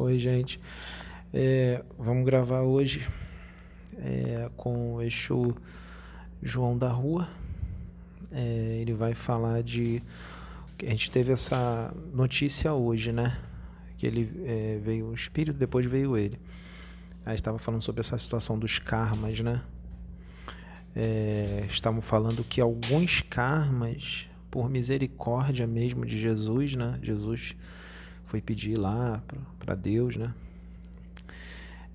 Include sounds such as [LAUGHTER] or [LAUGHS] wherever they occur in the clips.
Oi, gente. É, vamos gravar hoje é, com o Exu João da Rua. É, ele vai falar de. A gente teve essa notícia hoje, né? Que ele é, veio o espírito, depois veio ele. Aí estava falando sobre essa situação dos karmas, né? É, estavam falando que alguns karmas, por misericórdia mesmo de Jesus, né? Jesus foi pedir lá para Deus, né?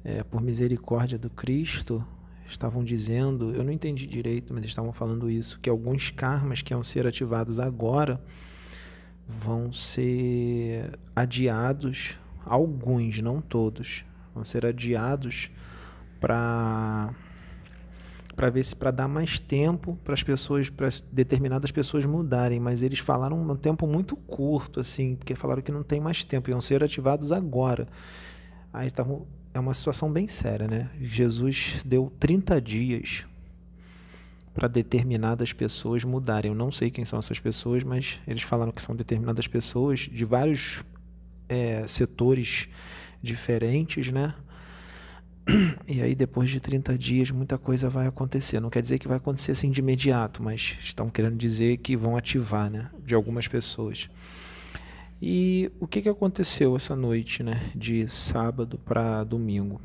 É, por misericórdia do Cristo, estavam dizendo, eu não entendi direito, mas estavam falando isso, que alguns karmas que iam ser ativados agora vão ser adiados, alguns, não todos, vão ser adiados para para ver se para dar mais tempo para as pessoas, para determinadas pessoas mudarem, mas eles falaram um tempo muito curto assim, porque falaram que não tem mais tempo, iam ser ativados agora. Aí estavam é uma situação bem séria, né? Jesus deu 30 dias para determinadas pessoas mudarem. Eu não sei quem são essas pessoas, mas eles falaram que são determinadas pessoas de vários é, setores diferentes, né? [CLEARS THROAT] E aí, depois de 30 dias, muita coisa vai acontecer. Não quer dizer que vai acontecer assim de imediato, mas estão querendo dizer que vão ativar, né? De algumas pessoas. E o que, que aconteceu essa noite, né? De sábado para domingo.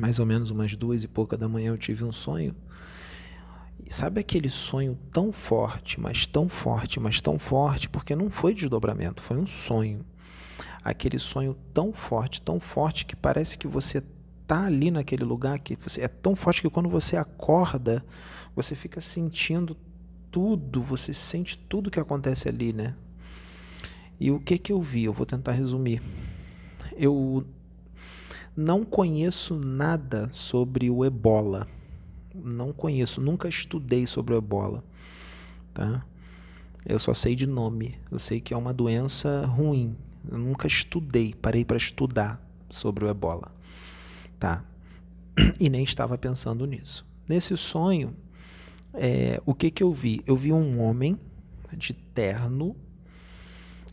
Mais ou menos umas duas e pouca da manhã eu tive um sonho. E sabe aquele sonho tão forte, mas tão forte, mas tão forte, porque não foi desdobramento, foi um sonho. Aquele sonho tão forte, tão forte que parece que você tá ali naquele lugar que você, é tão forte que quando você acorda, você fica sentindo tudo, você sente tudo que acontece ali, né? E o que que eu vi? Eu vou tentar resumir. Eu não conheço nada sobre o ebola. Não conheço, nunca estudei sobre o ebola, tá? Eu só sei de nome. Eu sei que é uma doença ruim. Eu nunca estudei, parei para estudar sobre o ebola tá? [CLEARS THROAT] E nem estava pensando nisso. Nesse sonho, é, o que que eu vi? Eu vi um homem de terno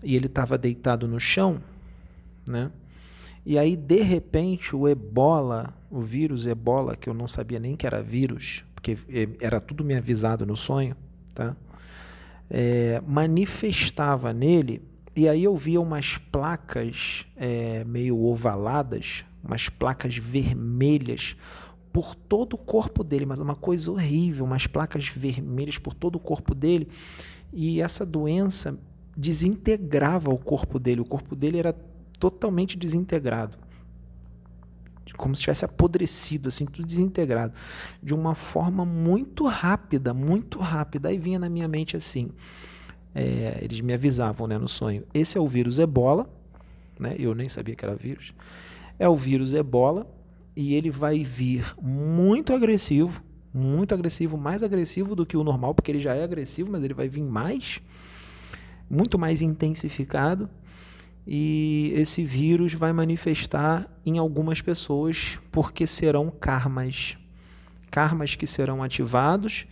e ele estava deitado no chão, né? E aí, de repente, o ebola, o vírus ebola, que eu não sabia nem que era vírus, porque é, era tudo me avisado no sonho, tá? É, manifestava nele, e aí eu via umas placas é, meio ovaladas, umas placas vermelhas por todo o corpo dele, mas uma coisa horrível, umas placas vermelhas por todo o corpo dele. E essa doença desintegrava o corpo dele, o corpo dele era totalmente desintegrado. Como se tivesse apodrecido, assim, tudo desintegrado. De uma forma muito rápida, muito rápida. Aí vinha na minha mente assim: é, eles me avisavam né, no sonho. Esse é o vírus ebola, né? eu nem sabia que era vírus é o vírus ebola e ele vai vir muito agressivo, muito agressivo, mais agressivo do que o normal, porque ele já é agressivo, mas ele vai vir mais, muito mais intensificado. E esse vírus vai manifestar em algumas pessoas porque serão karmas. Karmas que serão ativados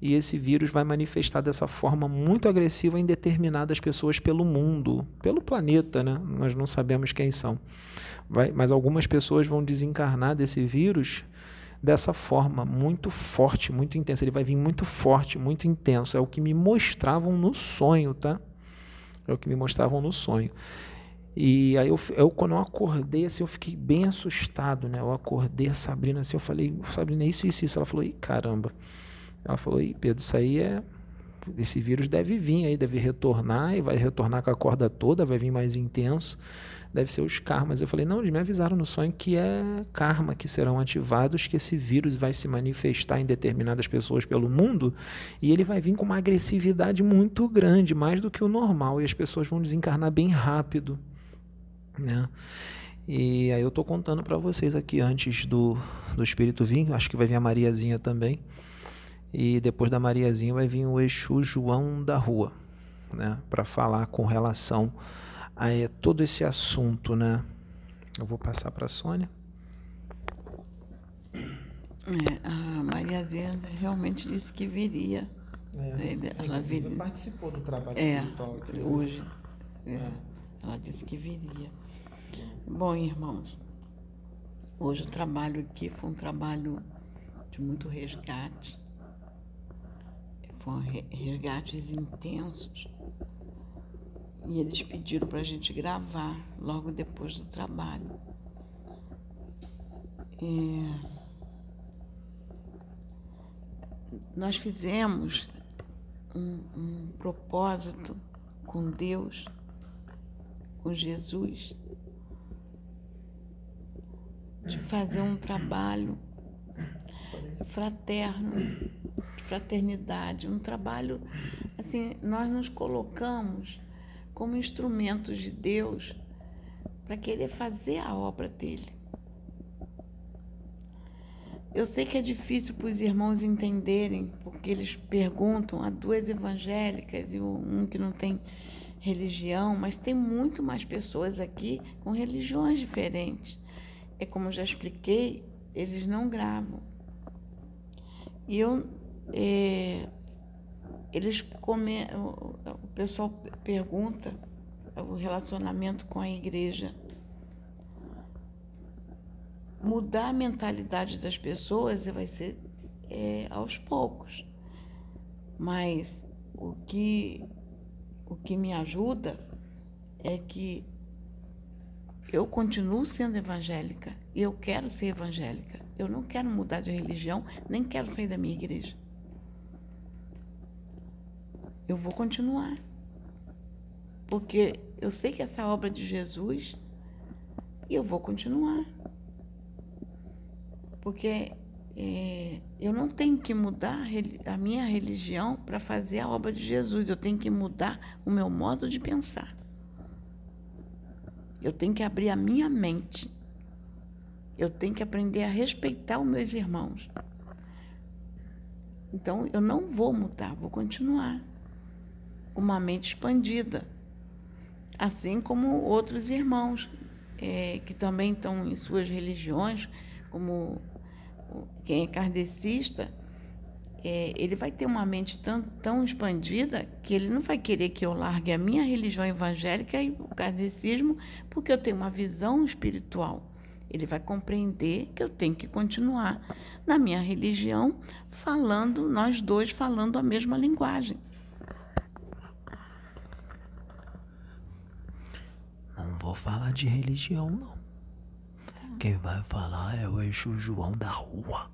e esse vírus vai manifestar dessa forma muito agressiva em determinadas pessoas pelo mundo, pelo planeta, né? Nós não sabemos quem são. Vai, mas algumas pessoas vão desencarnar desse vírus dessa forma muito forte, muito intensa. Ele vai vir muito forte, muito intenso. É o que me mostravam no sonho, tá? É o que me mostravam no sonho. E aí eu, eu quando eu acordei assim, eu fiquei bem assustado, né? Eu acordei a Sabrina assim, eu falei, Sabrina, isso, isso, isso. Ela falou, Ih, caramba. Ela falou, Ih, Pedro, isso aí é. Esse vírus deve vir aí, deve retornar e vai retornar com a corda toda, vai vir mais intenso deve ser os karmas. Eu falei, não, eles me avisaram no sonho que é karma que serão ativados, que esse vírus vai se manifestar em determinadas pessoas pelo mundo e ele vai vir com uma agressividade muito grande, mais do que o normal, e as pessoas vão desencarnar bem rápido. Né? E aí eu estou contando para vocês aqui antes do, do Espírito vir, acho que vai vir a Mariazinha também. E depois da Mariazinha vai vir o Exu João da Rua, né, para falar com relação a é todo esse assunto, né? Eu vou passar para a Sônia. É, a Maria Zenda realmente disse que viria. É, Ele, ela viria. participou do trabalho é, espiritual aqui hoje. É, é. Ela disse que viria. Bom, irmãos, hoje o trabalho aqui foi um trabalho de muito resgate. Foram resgates intensos. E eles pediram para a gente gravar logo depois do trabalho. É... Nós fizemos um, um propósito com Deus, com Jesus, de fazer um trabalho fraterno, fraternidade, um trabalho assim, nós nos colocamos como instrumentos de Deus para querer fazer a obra dele. Eu sei que é difícil para os irmãos entenderem, porque eles perguntam a duas evangélicas e um que não tem religião, mas tem muito mais pessoas aqui com religiões diferentes. É como eu já expliquei, eles não gravam. E eu, é, eles come, o pessoal pergunta o relacionamento com a igreja mudar a mentalidade das pessoas vai ser é, aos poucos. Mas o que, o que me ajuda é que eu continuo sendo evangélica e eu quero ser evangélica. Eu não quero mudar de religião, nem quero sair da minha igreja. Eu vou continuar. Porque eu sei que essa obra de Jesus e eu vou continuar. Porque é, eu não tenho que mudar a minha religião para fazer a obra de Jesus, eu tenho que mudar o meu modo de pensar. Eu tenho que abrir a minha mente. Eu tenho que aprender a respeitar os meus irmãos. Então, eu não vou mudar, vou continuar. Uma mente expandida. Assim como outros irmãos é, que também estão em suas religiões, como quem é kardecista, é, ele vai ter uma mente tão, tão expandida que ele não vai querer que eu largue a minha religião evangélica e o kardecismo, porque eu tenho uma visão espiritual. Ele vai compreender que eu tenho que continuar na minha religião, falando, nós dois falando a mesma linguagem. Falar de religião, não. Quem vai falar é o eixo João da rua.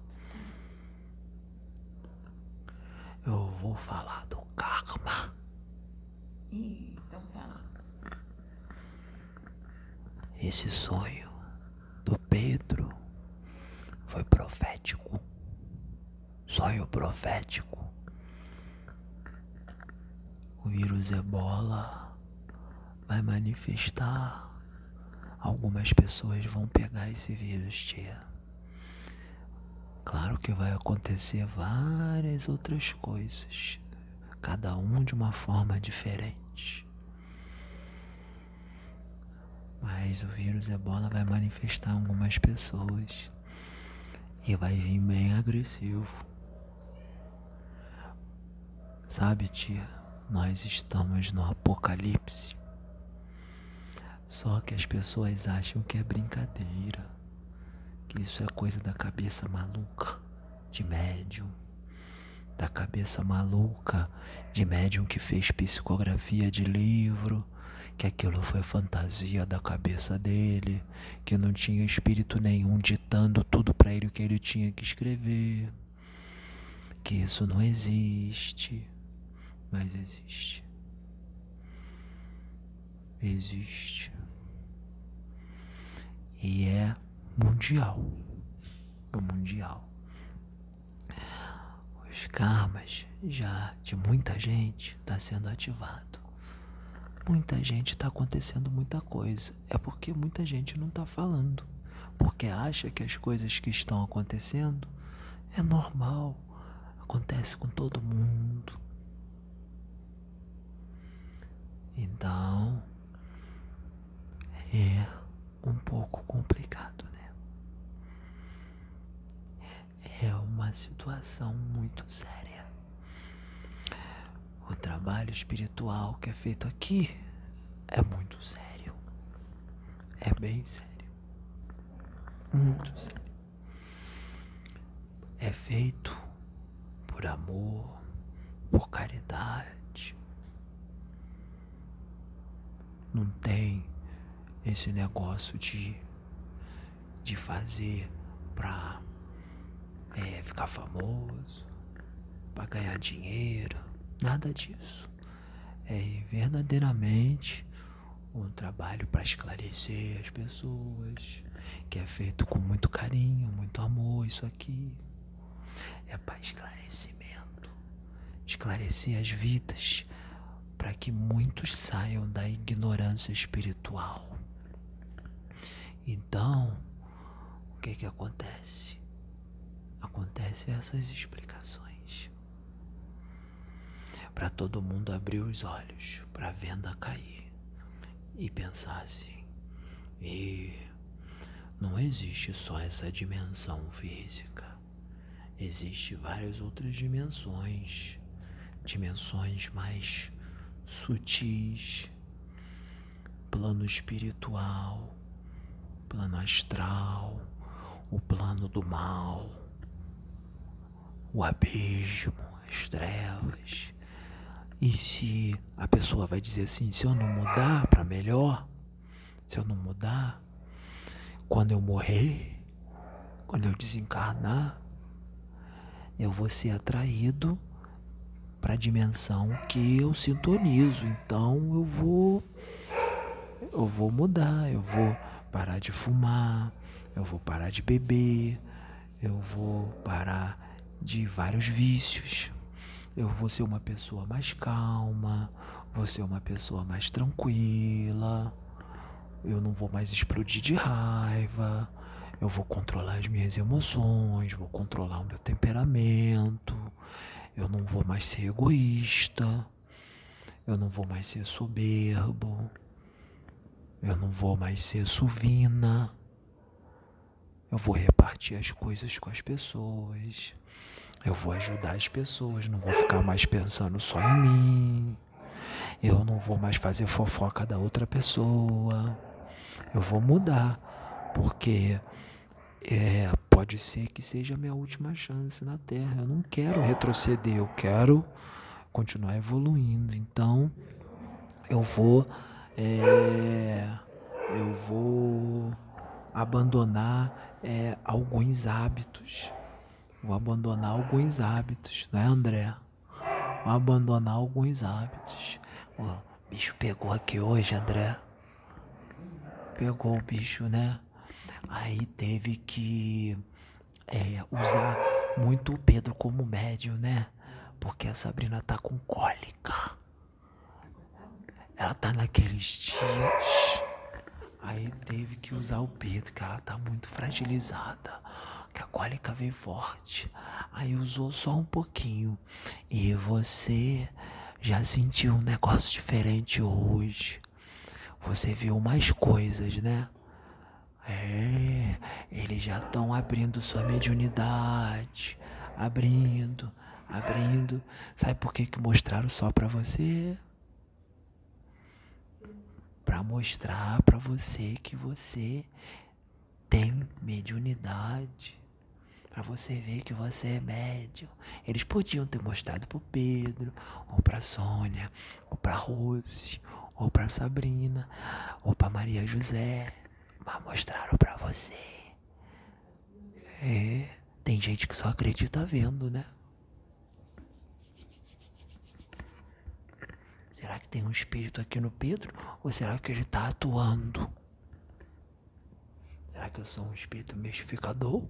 Eu vou falar do karma. então fala. Esse sonho do Pedro foi profético. Sonho profético. O vírus ebola vai manifestar algumas pessoas vão pegar esse vírus, tia. Claro que vai acontecer várias outras coisas, cada um de uma forma diferente. Mas o vírus ebola vai manifestar algumas pessoas e vai vir bem agressivo. Sabe, tia, nós estamos no apocalipse. Só que as pessoas acham que é brincadeira, que isso é coisa da cabeça maluca de médium, da cabeça maluca de médium que fez psicografia de livro, que aquilo foi fantasia da cabeça dele, que não tinha espírito nenhum ditando tudo para ele o que ele tinha que escrever, que isso não existe, mas existe. Existe e é mundial. É mundial. Os karmas já de muita gente está sendo ativado. Muita gente está acontecendo muita coisa. É porque muita gente não está falando. Porque acha que as coisas que estão acontecendo é normal. Acontece com todo mundo. Então, é um pouco complicado, né? É uma situação muito séria. O trabalho espiritual que é feito aqui é muito sério. É bem sério. Muito sério. É feito por amor, por caridade. Não tem esse negócio de, de fazer pra é, ficar famoso, pra ganhar dinheiro. Nada disso. É verdadeiramente um trabalho para esclarecer as pessoas, que é feito com muito carinho, muito amor. Isso aqui é para esclarecimento, esclarecer as vidas, para que muitos saiam da ignorância espiritual. Então, o que que acontece? Acontece essas explicações para todo mundo abrir os olhos, para a venda cair e pensar assim: e não existe só essa dimensão física, existe várias outras dimensões, dimensões mais sutis, plano espiritual, plano astral, o plano do mal, o abismo, as trevas e se a pessoa vai dizer assim, se eu não mudar para melhor, se eu não mudar, quando eu morrer, quando eu desencarnar, eu vou ser atraído para a dimensão que eu sintonizo. Então eu vou eu vou mudar, eu vou parar de fumar, eu vou parar de beber, eu vou parar de vários vícios. Eu vou ser uma pessoa mais calma, vou ser uma pessoa mais tranquila, eu não vou mais explodir de raiva, eu vou controlar as minhas emoções, vou controlar o meu temperamento, eu não vou mais ser egoísta, eu não vou mais ser soberbo, eu não vou mais ser suvina, eu vou repartir as coisas com as pessoas. Eu vou ajudar as pessoas, não vou ficar mais pensando só em mim. Eu não vou mais fazer fofoca da outra pessoa. Eu vou mudar, porque é, pode ser que seja a minha última chance na Terra. Eu não quero retroceder, eu quero continuar evoluindo. Então, eu vou, é, eu vou abandonar é, alguns hábitos Vou abandonar alguns hábitos, né, André? Vou abandonar alguns hábitos. O bicho pegou aqui hoje, André. Pegou o bicho, né? Aí teve que é, usar muito o Pedro como médium, né? Porque a Sabrina tá com cólica. Ela tá naqueles dias. Aí teve que usar o Pedro, que ela tá muito fragilizada que a cólica veio forte. Aí usou só um pouquinho. E você já sentiu um negócio diferente hoje. Você viu mais coisas, né? É, eles já estão abrindo sua mediunidade. Abrindo, abrindo. Sabe por que, que mostraram só pra você? Pra mostrar pra você que você tem mediunidade para você ver que você é médium. Eles podiam ter mostrado pro Pedro, ou pra Sônia, ou pra Rose, ou pra Sabrina, ou pra Maria José, mas mostraram para você. É, tem gente que só acredita vendo, né? Será que tem um espírito aqui no Pedro? Ou será que ele está atuando? Será que eu sou um espírito mistificador?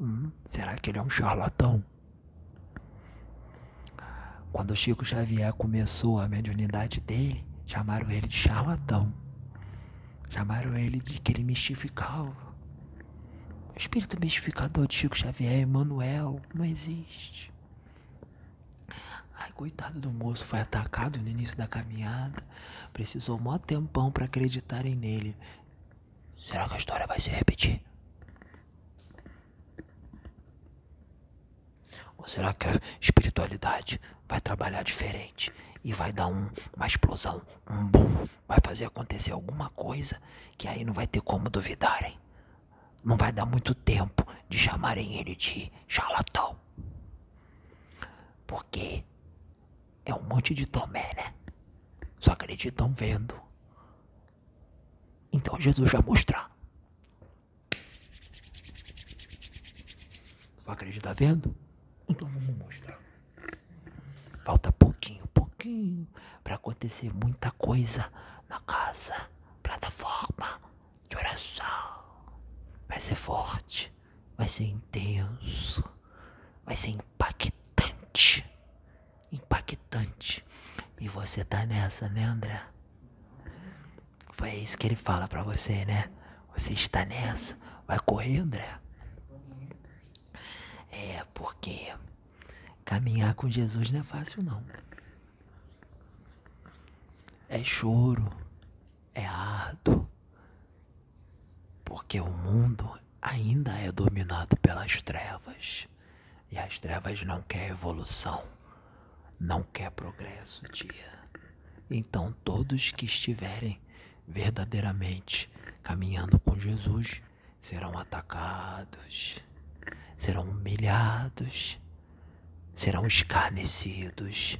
Hum, será que ele é um charlatão? Quando o Chico Xavier começou a mediunidade dele, chamaram ele de charlatão. Chamaram ele de que ele mistificava. O espírito mistificador de Chico Xavier, Emmanuel, não existe. Ai, coitado do moço, foi atacado no início da caminhada. Precisou mó tempão para acreditarem nele. Será que a história vai se repetir? Ou será que a espiritualidade vai trabalhar diferente e vai dar um, uma explosão, um boom, vai fazer acontecer alguma coisa que aí não vai ter como duvidarem. Não vai dar muito tempo de chamarem ele de charlatão. Porque é um monte de Tomé, né? Só acreditam vendo. Então Jesus vai mostrar. Só acredita vendo? Então vamos mostrar. Falta pouquinho, pouquinho para acontecer muita coisa na casa, plataforma de oração. Vai ser forte, vai ser intenso, vai ser impactante. Impactante. E você tá nessa, né, André? Foi isso que ele fala para você, né? Você está nessa. Vai correr, André? É, porque caminhar com Jesus não é fácil, não. É choro, é árduo. Porque o mundo ainda é dominado pelas trevas. E as trevas não quer evolução, não quer progresso, tia. Então todos que estiverem verdadeiramente caminhando com Jesus serão atacados, serão humilhados, serão escarnecidos,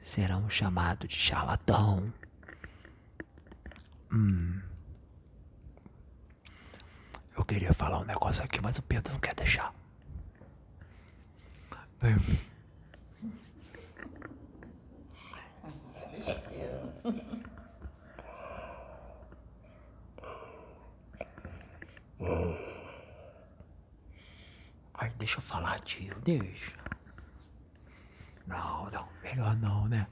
serão chamados de charlatão. Hum. Eu queria falar um negócio aqui, mas o Pedro não quer deixar. Bem. Ai, deixa eu falar, tio, deixa. Não, não, melhor não, né?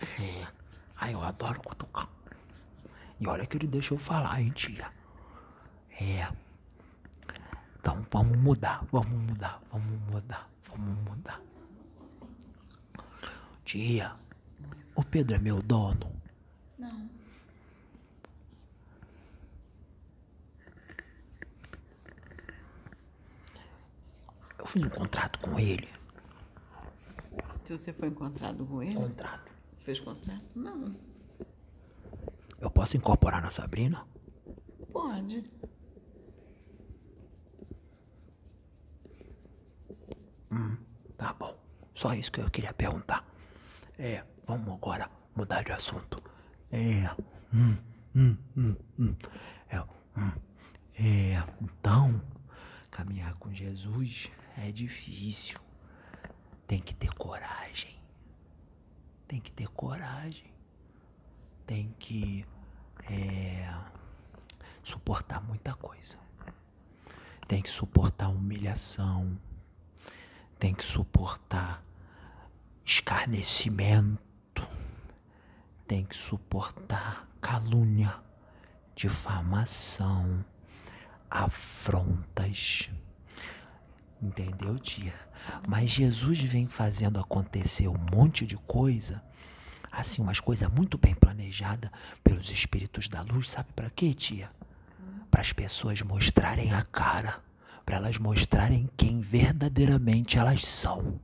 É. Ai, eu adoro cutucar. E olha que ele deixa eu falar, hein, tia. É. Então vamos mudar, vamos mudar, vamos mudar, vamos mudar. Tia, o Pedro é meu dono? Não. Eu fiz um contrato com ele. Se você foi encontrado com ele? Contrato. Fez contrato? Não. Eu posso incorporar na Sabrina? Pode. Tá bom. Só isso que eu queria perguntar. É, vamos agora mudar de assunto. É. Hum, hum, hum, hum. É, hum. é. Então, caminhar com Jesus é difícil. Tem que ter coragem. Tem que ter coragem. Tem que é, suportar muita coisa. Tem que suportar humilhação tem que suportar escarnecimento, tem que suportar calúnia, difamação, afrontas. Entendeu, tia? Mas Jesus vem fazendo acontecer um monte de coisa, assim, umas coisas muito bem planejadas pelos espíritos da luz, sabe para quê, tia? Para as pessoas mostrarem a cara para elas mostrarem quem verdadeiramente elas são.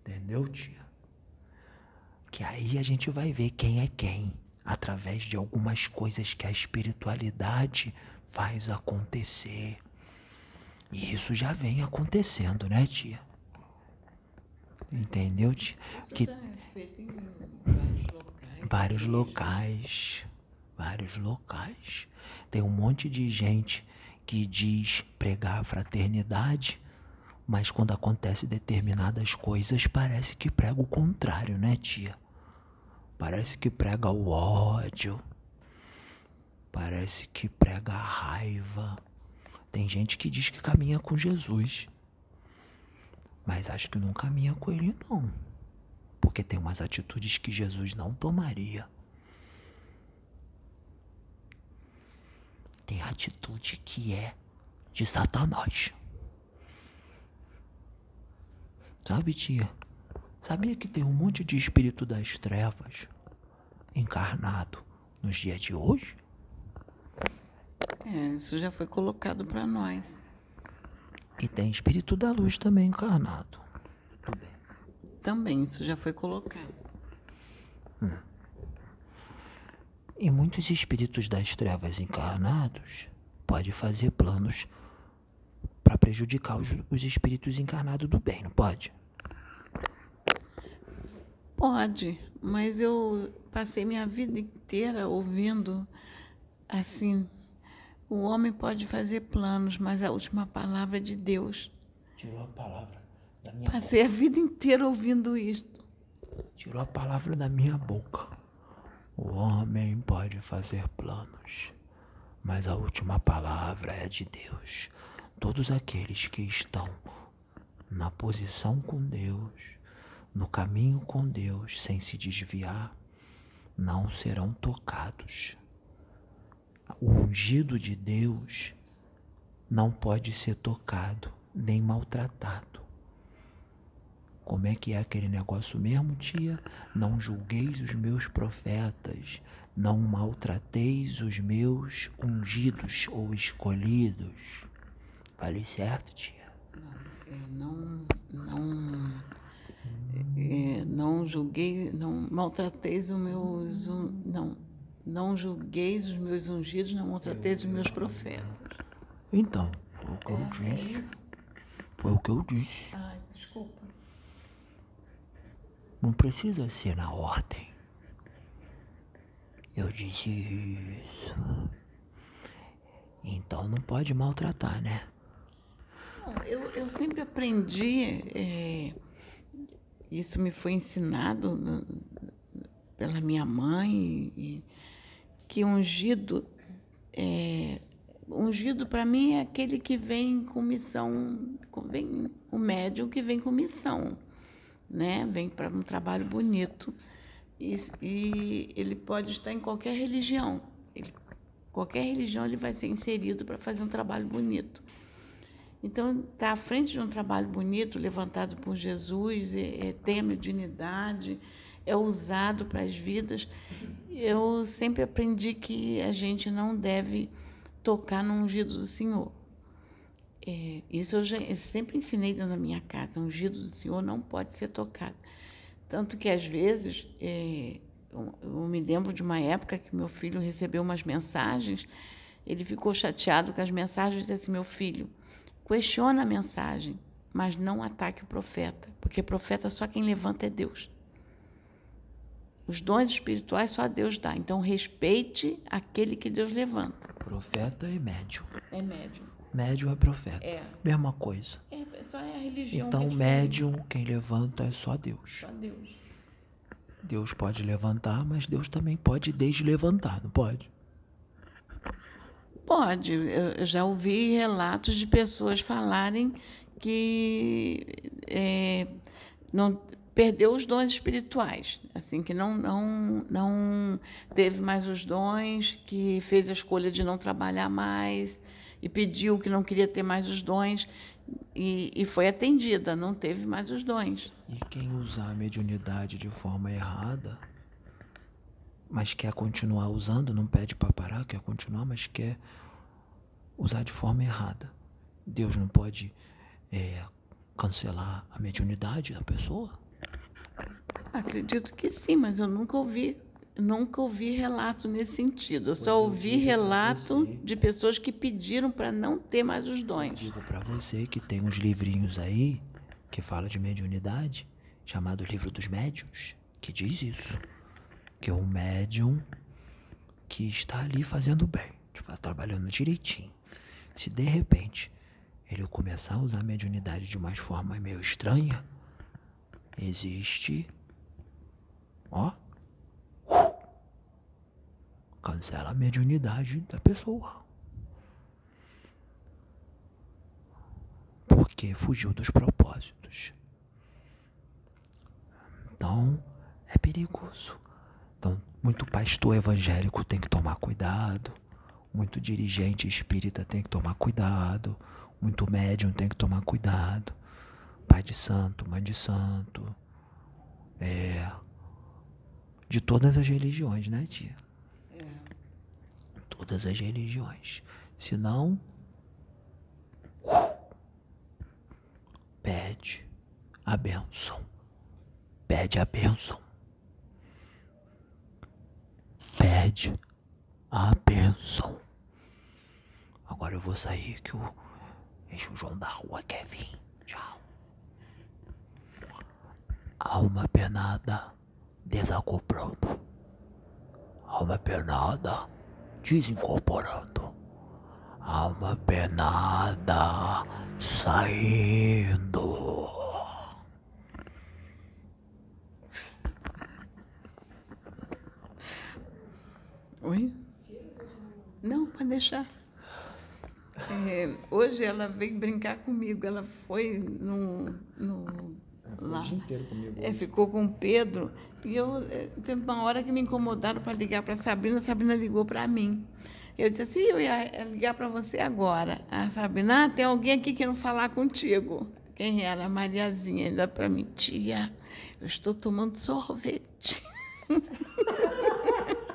Entendeu, tia? Que aí a gente vai ver quem é quem através de algumas coisas que a espiritualidade faz acontecer. E isso já vem acontecendo, né, tia? Entendeu, tia? Isso Que tá feito em vários locais. vários locais, vários locais. Tem um monte de gente que diz pregar a fraternidade, mas quando acontece determinadas coisas parece que prega o contrário, né, tia? Parece que prega o ódio. Parece que prega a raiva. Tem gente que diz que caminha com Jesus. Mas acho que não caminha com ele não. Porque tem umas atitudes que Jesus não tomaria. Tem atitude que é de Satanás. Sabe, tia? Sabia que tem um monte de espírito das trevas encarnado nos dias de hoje? É, isso já foi colocado para nós. E tem espírito da luz também encarnado. Bem. Também, isso já foi colocado. Hum. E muitos espíritos das trevas encarnados podem fazer planos para prejudicar os, os espíritos encarnados do bem, não pode? Pode, mas eu passei minha vida inteira ouvindo assim: o homem pode fazer planos, mas a última palavra é de Deus. Tirou a palavra da minha Passei boca. a vida inteira ouvindo isto. Tirou a palavra da minha boca. O homem pode fazer planos, mas a última palavra é de Deus. Todos aqueles que estão na posição com Deus no caminho com Deus sem se desviar, não serão tocados. O ungido de Deus não pode ser tocado nem maltratado. Como é que é aquele negócio mesmo, tia? Não julgueis os meus profetas, não maltrateis os meus ungidos ou escolhidos. Falei certo, tia? Não, não, é, não julguei, não maltrateis os meus, não, não julgueis os meus ungidos, não maltrateis os meus profetas. Então, foi o que eu é, disse. É foi o que eu disse. Ai, desculpa. Não precisa ser na ordem. Eu disse isso. Então não pode maltratar, né? eu, eu sempre aprendi. É, isso me foi ensinado pela minha mãe, e, que ungido, é, ungido para mim é aquele que vem com missão, vem, o médium que vem com missão, né? vem para um trabalho bonito. E, e, ele pode estar em qualquer religião. Ele, qualquer religião ele vai ser inserido para fazer um trabalho bonito. Então, está à frente de um trabalho bonito, levantado por Jesus, é, é, tem é usado para as vidas. Eu sempre aprendi que a gente não deve tocar no ungido do Senhor. É, isso eu, já, eu sempre ensinei dentro da minha casa: o ungido do Senhor não pode ser tocado. Tanto que, às vezes, é, eu, eu me lembro de uma época que meu filho recebeu umas mensagens, ele ficou chateado com as mensagens e disse assim: Meu filho Questiona a mensagem, mas não ataque o profeta, porque profeta só quem levanta é Deus. Os dons espirituais só Deus dá. Então respeite aquele que Deus levanta. Profeta e médium. É médium. Médium é profeta. É. Mesma coisa. É, só é a religião. Então, que é médium, quem levanta é só Deus. Só Deus. Deus pode levantar, mas Deus também pode deslevantar, não pode? Pode. Eu já ouvi relatos de pessoas falarem que é, não perdeu os dons espirituais, assim que não não não teve mais os dons, que fez a escolha de não trabalhar mais e pediu que não queria ter mais os dons e, e foi atendida, não teve mais os dons. E quem usar a mediunidade de forma errada, mas quer continuar usando, não pede para parar, quer continuar, mas quer usar de forma errada. Deus não pode é, cancelar a mediunidade da pessoa? Acredito que sim, mas eu nunca ouvi, nunca ouvi relato nesse sentido. Eu pois só ouvi relato de pessoas que pediram para não ter mais os dons. Eu digo para você que tem uns livrinhos aí que fala de mediunidade, chamado Livro dos Médiuns, que diz isso. Que é um médium que está ali fazendo bem, está trabalhando direitinho. Se de repente ele começar a usar a mediunidade de uma forma meio estranha, existe. Ó. Cancela a mediunidade da pessoa. Porque fugiu dos propósitos. Então, é perigoso. Então, muito pastor evangélico tem que tomar cuidado. Muito dirigente espírita tem que tomar cuidado. Muito médium tem que tomar cuidado. Pai de santo, mãe de santo. É. De todas as religiões, né, tia? É. Todas as religiões. Senão. Pede a benção. pede a bênção. Pede a bênção. Agora eu vou sair que o eixo João da rua quer vir. Tchau. Alma penada desacoplando. Alma penada desincorporando. Alma penada saindo. Oi? Não, pode deixar. É, hoje ela veio brincar comigo. Ela foi no. no lá. o dia inteiro comigo. É, ficou com o Pedro. E eu é, teve uma hora que me incomodaram para ligar para a Sabrina. A Sabrina ligou para mim. Eu disse assim: eu ia ligar para você agora. A Sabrina, ah, tem alguém aqui querendo falar contigo. Quem era? A Mariazinha. Ainda para mim, tia, eu estou tomando sorvete. [LAUGHS]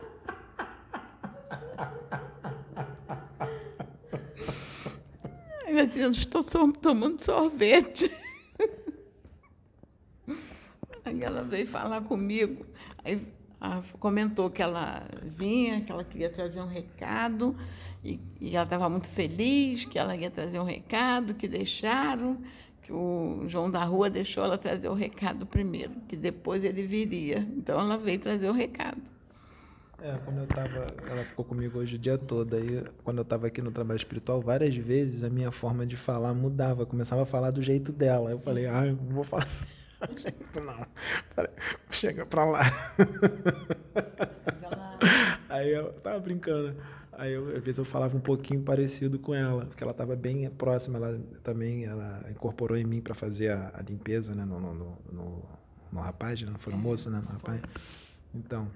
Ainda dizendo, estou tomando sorvete. Aí ela veio falar comigo, aí comentou que ela vinha, que ela queria trazer um recado, e, e ela estava muito feliz que ela ia trazer um recado, que deixaram, que o João da Rua deixou ela trazer o recado primeiro, que depois ele viria. Então ela veio trazer o recado. É, eu tava. Ela ficou comigo hoje o dia todo. Aí, quando eu tava aqui no trabalho espiritual, várias vezes a minha forma de falar mudava. Começava a falar do jeito dela. Eu falei, ah, eu vou falar [LAUGHS] não. Chega pra lá. Aí eu tava brincando. Aí eu, às vezes eu falava um pouquinho parecido com ela, porque ela estava bem próxima, ela também ela incorporou em mim para fazer a, a, limpeza, né, no, no, no, no rapaz, né, não foi no moço, né, no rapaz. Então,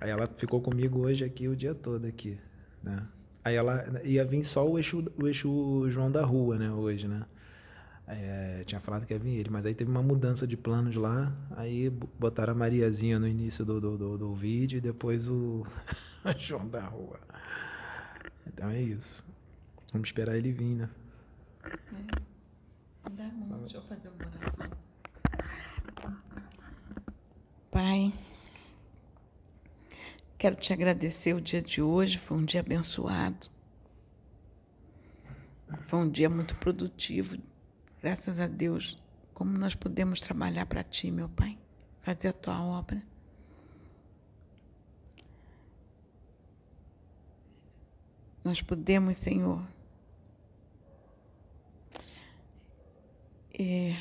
Aí ela ficou comigo hoje aqui o dia todo aqui, né? Aí ela ia vir só o eixo, o eixo João da Rua, né, hoje, né? É, tinha falado que ia vir ele, mas aí teve uma mudança de planos lá, aí botaram a Mariazinha no início do, do, do, do vídeo e depois o [LAUGHS] João da Rua. Então é isso. Vamos esperar ele vir, né? É. Dá mão, deixa eu fazer uma oração. Pai. Quero te agradecer o dia de hoje, foi um dia abençoado. Foi um dia muito produtivo. Graças a Deus, como nós podemos trabalhar para ti, meu Pai, fazer a tua obra. Nós podemos, Senhor, é,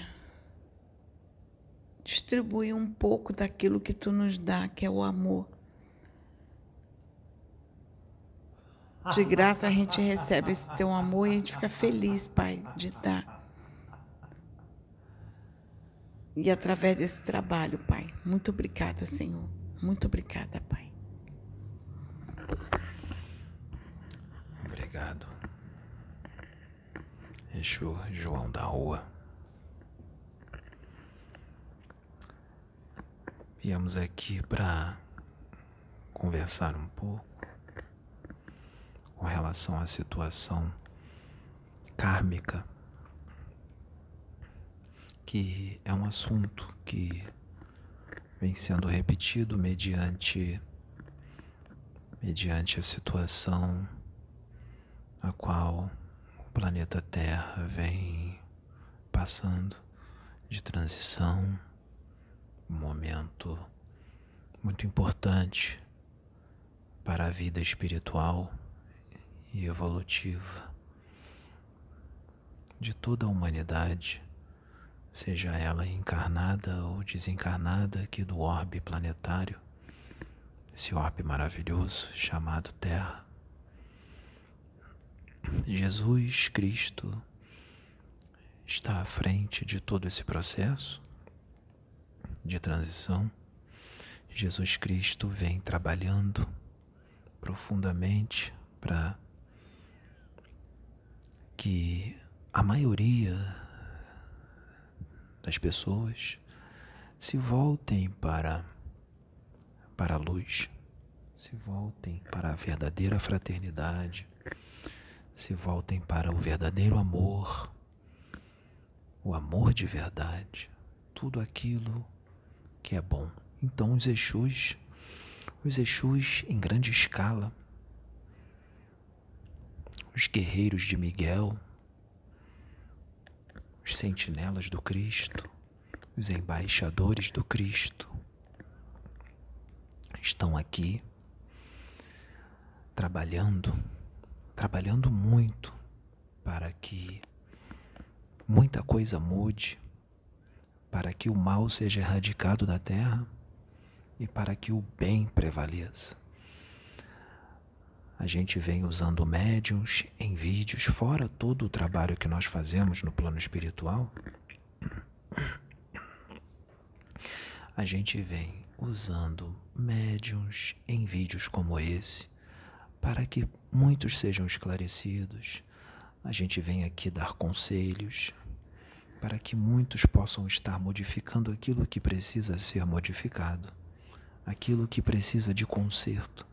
distribuir um pouco daquilo que tu nos dá, que é o amor De graça a gente recebe esse teu amor e a gente fica feliz, Pai, de dar. E através desse trabalho, Pai. Muito obrigada, Senhor. Muito obrigada, Pai. Obrigado. Exu João da Rua. Viemos aqui para conversar um pouco com relação à situação kármica, que é um assunto que vem sendo repetido mediante mediante a situação a qual o planeta Terra vem passando de transição, um momento muito importante para a vida espiritual e evolutiva de toda a humanidade, seja ela encarnada ou desencarnada aqui do orbe planetário, esse orbe maravilhoso chamado Terra. Jesus Cristo está à frente de todo esse processo de transição. Jesus Cristo vem trabalhando profundamente para que a maioria das pessoas se voltem para para a luz, se voltem para a verdadeira fraternidade, se voltem para o verdadeiro amor, o amor de verdade, tudo aquilo que é bom. Então os Exus, os Exus em grande escala, os guerreiros de Miguel, os sentinelas do Cristo, os embaixadores do Cristo, estão aqui trabalhando, trabalhando muito para que muita coisa mude, para que o mal seja erradicado da terra e para que o bem prevaleça. A gente vem usando médiums em vídeos, fora todo o trabalho que nós fazemos no plano espiritual. A gente vem usando médiums em vídeos como esse para que muitos sejam esclarecidos. A gente vem aqui dar conselhos para que muitos possam estar modificando aquilo que precisa ser modificado, aquilo que precisa de conserto,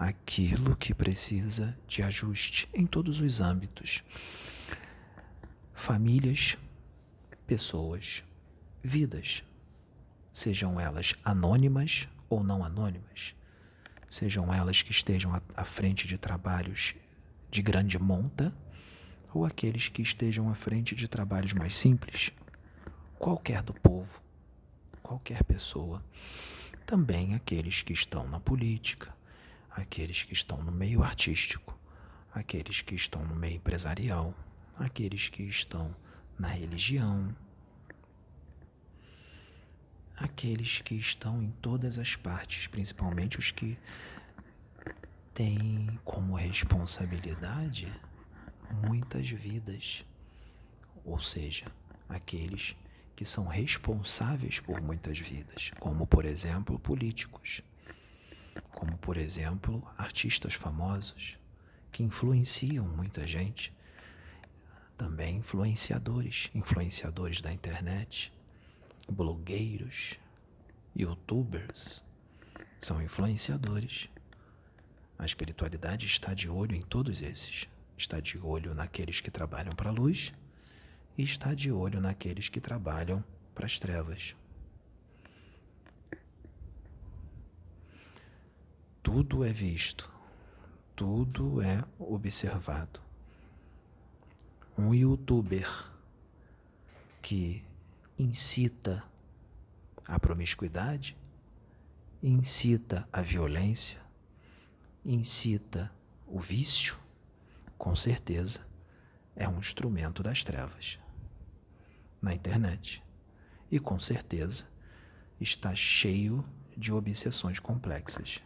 aquilo que precisa de ajuste em todos os âmbitos. Famílias, pessoas, vidas, sejam elas anônimas ou não anônimas, sejam elas que estejam à frente de trabalhos de grande monta ou aqueles que estejam à frente de trabalhos mais simples, qualquer do povo, qualquer pessoa, também aqueles que estão na política, aqueles que estão no meio artístico, aqueles que estão no meio empresarial, aqueles que estão na religião, aqueles que estão em todas as partes, principalmente os que têm como responsabilidade muitas vidas, ou seja, aqueles que são responsáveis por muitas vidas, como por exemplo políticos, como por exemplo artistas famosos que influenciam muita gente, também influenciadores, influenciadores da internet blogueiros, youtubers, são influenciadores. A espiritualidade está de olho em todos esses. Está de olho naqueles que trabalham para a luz e está de olho naqueles que trabalham para as trevas. Tudo é visto, tudo é observado. Um youtuber que incita a promiscuidade, incita a violência, incita o vício, com certeza é um instrumento das trevas na internet. E com certeza está cheio de obsessões complexas.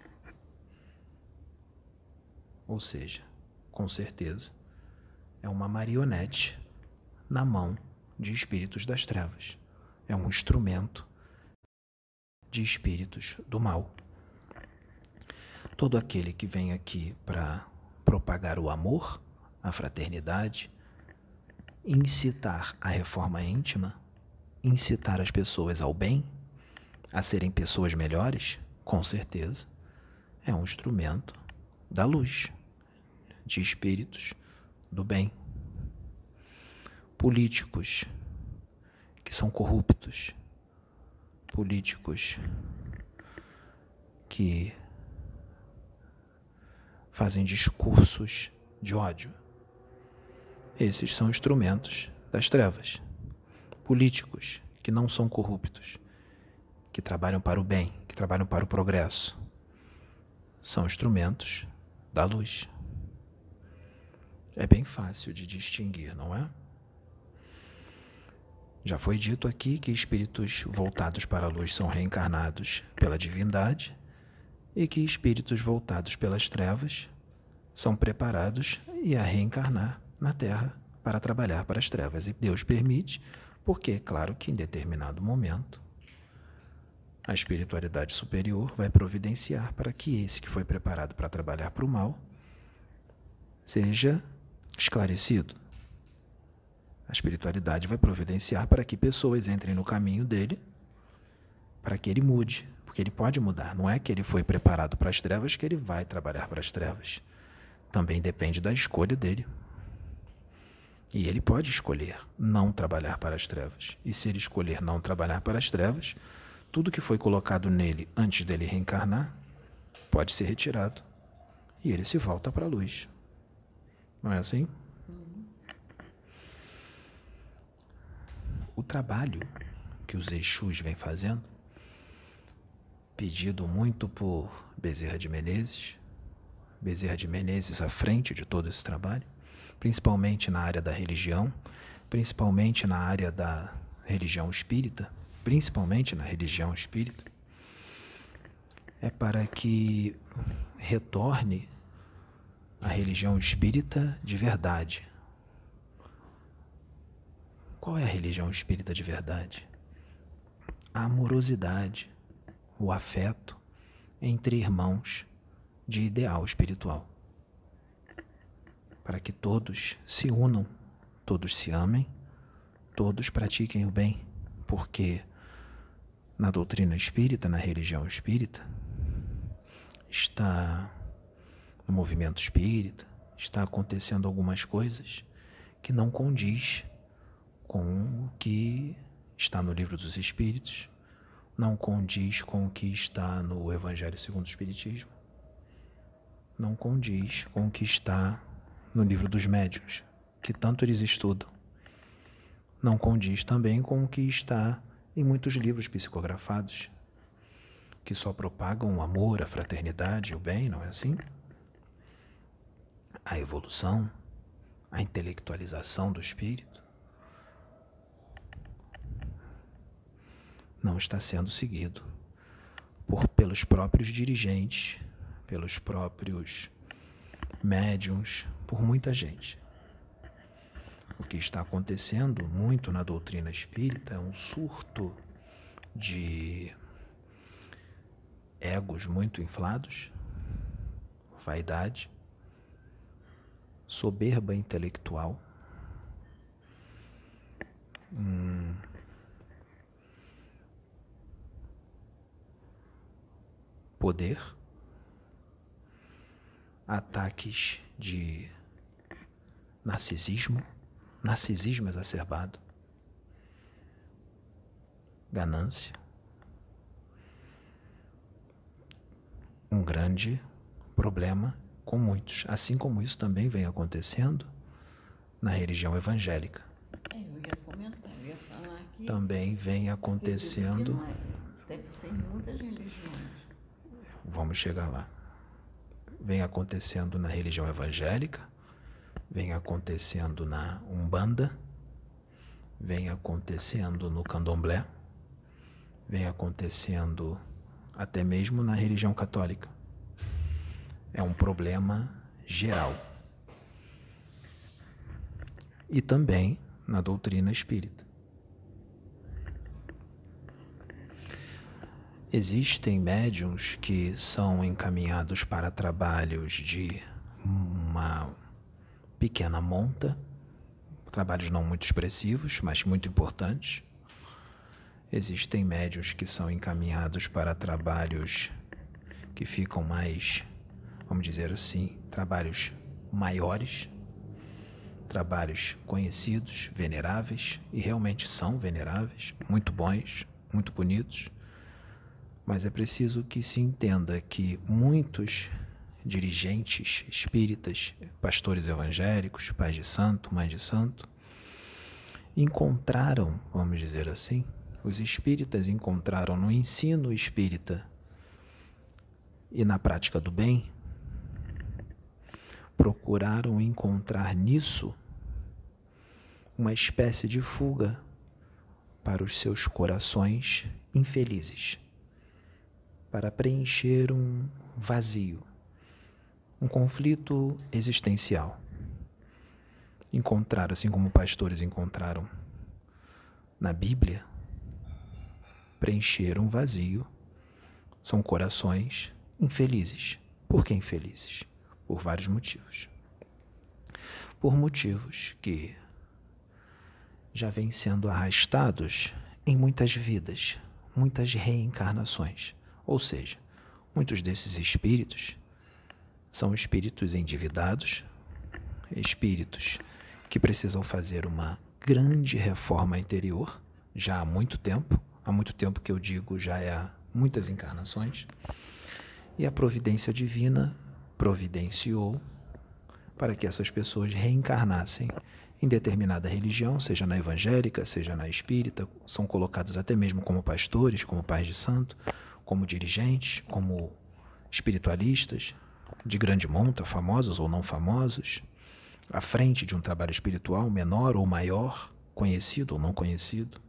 Ou seja, com certeza é uma marionete na mão de espíritos das trevas é um instrumento de espíritos do mal. Todo aquele que vem aqui para propagar o amor, a fraternidade, incitar a reforma íntima, incitar as pessoas ao bem, a serem pessoas melhores, com certeza, é um instrumento da luz, de espíritos do bem. Políticos que são corruptos, políticos que fazem discursos de ódio. Esses são instrumentos das trevas. Políticos que não são corruptos, que trabalham para o bem, que trabalham para o progresso, são instrumentos da luz. É bem fácil de distinguir, não é? Já foi dito aqui que espíritos voltados para a luz são reencarnados pela divindade e que espíritos voltados pelas trevas são preparados e a reencarnar na Terra para trabalhar para as trevas. E Deus permite, porque é claro que em determinado momento a espiritualidade superior vai providenciar para que esse que foi preparado para trabalhar para o mal seja esclarecido. A espiritualidade vai providenciar para que pessoas entrem no caminho dele, para que ele mude, porque ele pode mudar. Não é que ele foi preparado para as trevas que ele vai trabalhar para as trevas. Também depende da escolha dele. E ele pode escolher não trabalhar para as trevas. E se ele escolher não trabalhar para as trevas, tudo que foi colocado nele antes dele reencarnar pode ser retirado e ele se volta para a luz. Não é assim? O trabalho que os Exus vêm fazendo, pedido muito por Bezerra de Menezes, Bezerra de Menezes à frente de todo esse trabalho, principalmente na área da religião, principalmente na área da religião espírita, principalmente na religião espírita, é para que retorne a religião espírita de verdade. Qual é a religião espírita de verdade? A amorosidade, o afeto entre irmãos de ideal espiritual. Para que todos se unam, todos se amem, todos pratiquem o bem, porque na doutrina espírita, na religião espírita, está no movimento espírita, está acontecendo algumas coisas que não condiz com o que está no livro dos Espíritos, não condiz com o que está no Evangelho segundo o Espiritismo, não condiz com o que está no livro dos Médiuns, que tanto eles estudam. Não condiz também com o que está em muitos livros psicografados, que só propagam o amor, a fraternidade, o bem, não é assim? A evolução, a intelectualização do espírito. Não está sendo seguido por pelos próprios dirigentes, pelos próprios médiums, por muita gente. O que está acontecendo muito na doutrina espírita é um surto de egos muito inflados, vaidade, soberba intelectual, hum, poder, ataques de narcisismo, narcisismo exacerbado, ganância, um grande problema com muitos, assim como isso também vem acontecendo na religião evangélica. É, eu ia comentar, eu ia falar que. Também vem acontecendo. Deve ser em muitas religiões. Vamos chegar lá. Vem acontecendo na religião evangélica, vem acontecendo na Umbanda, vem acontecendo no Candomblé, vem acontecendo até mesmo na religião católica. É um problema geral. E também na doutrina espírita. Existem médiums que são encaminhados para trabalhos de uma pequena monta, trabalhos não muito expressivos, mas muito importantes. Existem médios que são encaminhados para trabalhos que ficam mais, vamos dizer assim, trabalhos maiores, trabalhos conhecidos, veneráveis, e realmente são veneráveis, muito bons, muito bonitos. Mas é preciso que se entenda que muitos dirigentes espíritas, pastores evangélicos, pais de santo, mães de santo, encontraram, vamos dizer assim, os espíritas encontraram no ensino espírita e na prática do bem, procuraram encontrar nisso uma espécie de fuga para os seus corações infelizes, para preencher um vazio, um conflito existencial. Encontrar, assim como pastores encontraram na Bíblia, preencher um vazio. São corações infelizes. Por que infelizes? Por vários motivos. Por motivos que já vêm sendo arrastados em muitas vidas, muitas reencarnações. Ou seja, muitos desses espíritos são espíritos endividados, espíritos que precisam fazer uma grande reforma interior já há muito tempo há muito tempo que eu digo, já é há muitas encarnações. E a providência divina providenciou para que essas pessoas reencarnassem em determinada religião, seja na evangélica, seja na espírita, são colocados até mesmo como pastores, como pais de santo, como dirigentes, como espiritualistas de grande monta, famosos ou não famosos, à frente de um trabalho espiritual menor ou maior, conhecido ou não conhecido,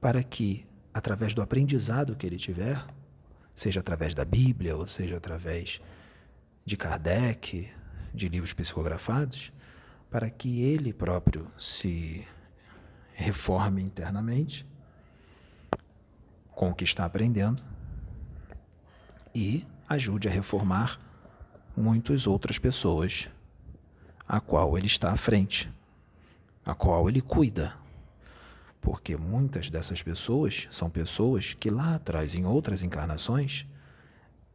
para que, através do aprendizado que ele tiver, seja através da Bíblia ou seja através de Kardec, de livros psicografados, para que ele próprio se reforme internamente com o que está aprendendo e ajude a reformar muitas outras pessoas a qual ele está à frente, a qual ele cuida. Porque muitas dessas pessoas são pessoas que lá atrás, em outras encarnações,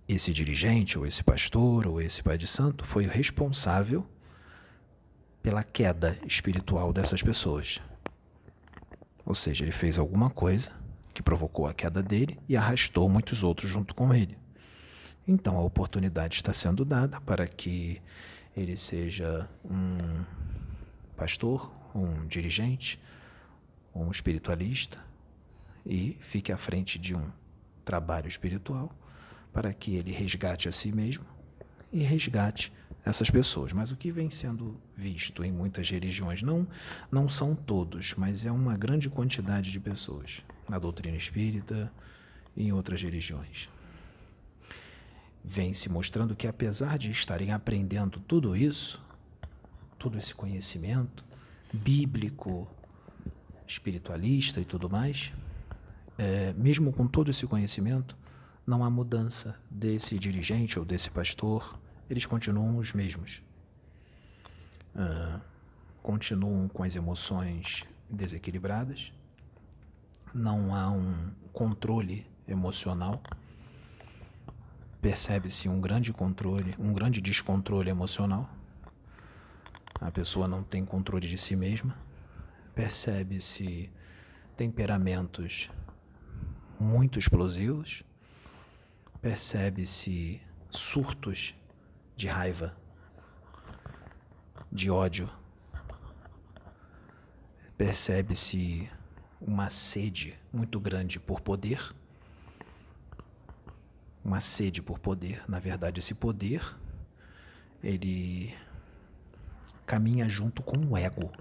esse dirigente, ou esse pastor, ou esse pai de santo foi responsável pela queda espiritual dessas pessoas. Ou seja, ele fez alguma coisa que provocou a queda dele e arrastou muitos outros junto com ele. Então a oportunidade está sendo dada para que ele seja um pastor, um dirigente, um espiritualista e fique à frente de um trabalho espiritual para que ele resgate a si mesmo e resgate essas pessoas. Mas o que vem sendo visto em muitas religiões, não, não são todos, mas é uma grande quantidade de pessoas, na doutrina espírita e em outras religiões. Vem se mostrando que, apesar de estarem aprendendo tudo isso, todo esse conhecimento bíblico, espiritualista e tudo mais, é, mesmo com todo esse conhecimento, não há mudança desse dirigente ou desse pastor, eles continuam os mesmos. Uh, continuam com as emoções desequilibradas, não há um controle emocional, percebe-se um grande controle, um grande descontrole emocional. A pessoa não tem controle de si mesma, percebe-se temperamentos muito explosivos percebe-se surtos de raiva, de ódio. Percebe-se uma sede muito grande por poder. Uma sede por poder. Na verdade, esse poder, ele caminha junto com o ego.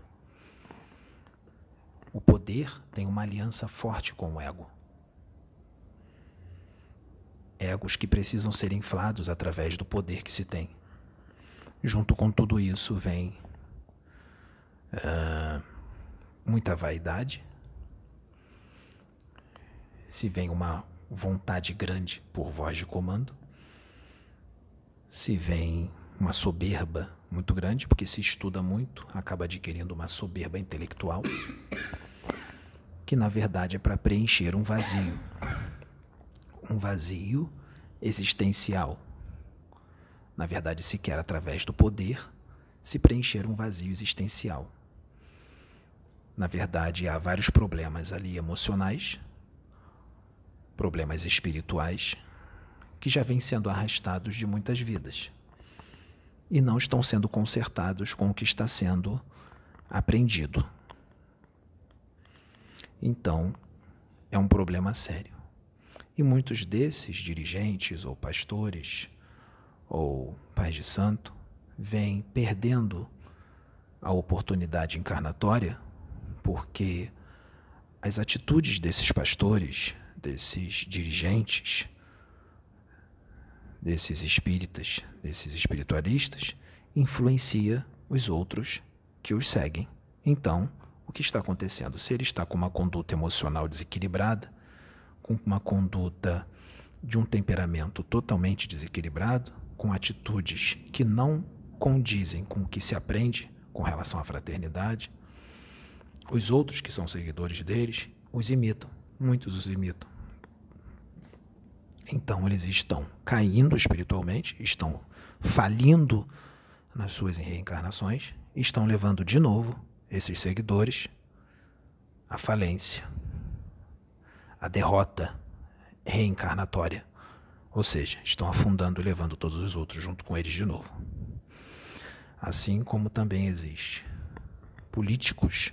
O poder tem uma aliança forte com o ego egos que precisam ser inflados através do poder que se tem. Junto com tudo isso vem uh, muita vaidade, se vem uma vontade grande por voz de comando, se vem uma soberba muito grande, porque se estuda muito, acaba adquirindo uma soberba intelectual, que na verdade é para preencher um vazio um vazio existencial. Na verdade, se quer, através do poder, se preencher um vazio existencial. Na verdade, há vários problemas ali emocionais, problemas espirituais, que já vêm sendo arrastados de muitas vidas e não estão sendo consertados com o que está sendo aprendido. Então, é um problema sério. E muitos desses dirigentes ou pastores ou pais de santo vêm perdendo a oportunidade encarnatória porque as atitudes desses pastores, desses dirigentes, desses espíritas, desses espiritualistas, influencia os outros que os seguem. Então, o que está acontecendo? Se ele está com uma conduta emocional desequilibrada, com uma conduta de um temperamento totalmente desequilibrado, com atitudes que não condizem com o que se aprende com relação à fraternidade, os outros que são seguidores deles os imitam, muitos os imitam. Então eles estão caindo espiritualmente, estão falindo nas suas reencarnações, estão levando de novo esses seguidores à falência a derrota reencarnatória. Ou seja, estão afundando e levando todos os outros junto com eles de novo. Assim como também existe políticos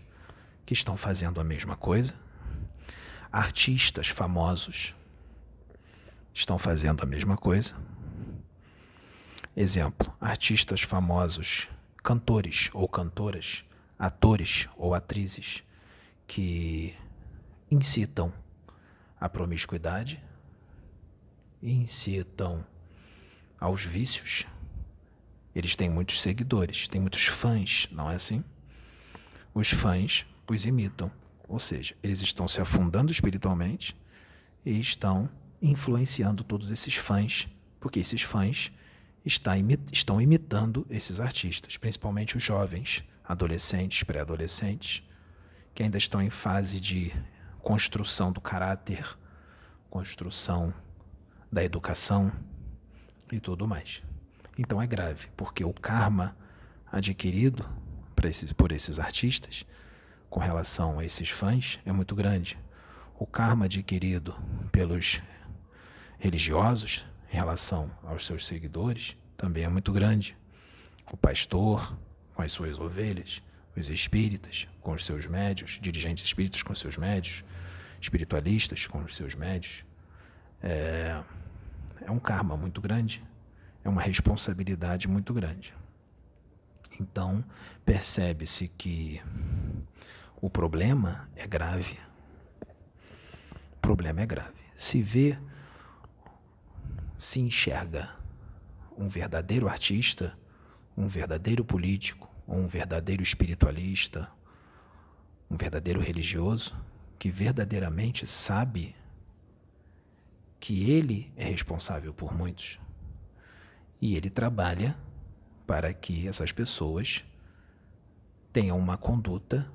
que estão fazendo a mesma coisa, artistas famosos estão fazendo a mesma coisa. Exemplo: artistas famosos, cantores ou cantoras, atores ou atrizes que incitam a promiscuidade, incitam aos vícios. Eles têm muitos seguidores, têm muitos fãs, não é assim? Os fãs os imitam, ou seja, eles estão se afundando espiritualmente e estão influenciando todos esses fãs, porque esses fãs estão imitando esses artistas, principalmente os jovens, adolescentes, pré-adolescentes, que ainda estão em fase de construção do caráter, construção da educação e tudo mais. Então é grave, porque o karma adquirido esses, por esses artistas com relação a esses fãs é muito grande. O karma adquirido pelos religiosos em relação aos seus seguidores também é muito grande. O pastor com as suas ovelhas, os espíritas com os seus médios, dirigentes espíritas com os seus médios, espiritualistas com os seus médios. É, é um karma muito grande, é uma responsabilidade muito grande. Então, percebe-se que o problema é grave. O problema é grave. Se vê, se enxerga um verdadeiro artista, um verdadeiro político, um verdadeiro espiritualista, um verdadeiro religioso, que verdadeiramente sabe que ele é responsável por muitos. E ele trabalha para que essas pessoas tenham uma conduta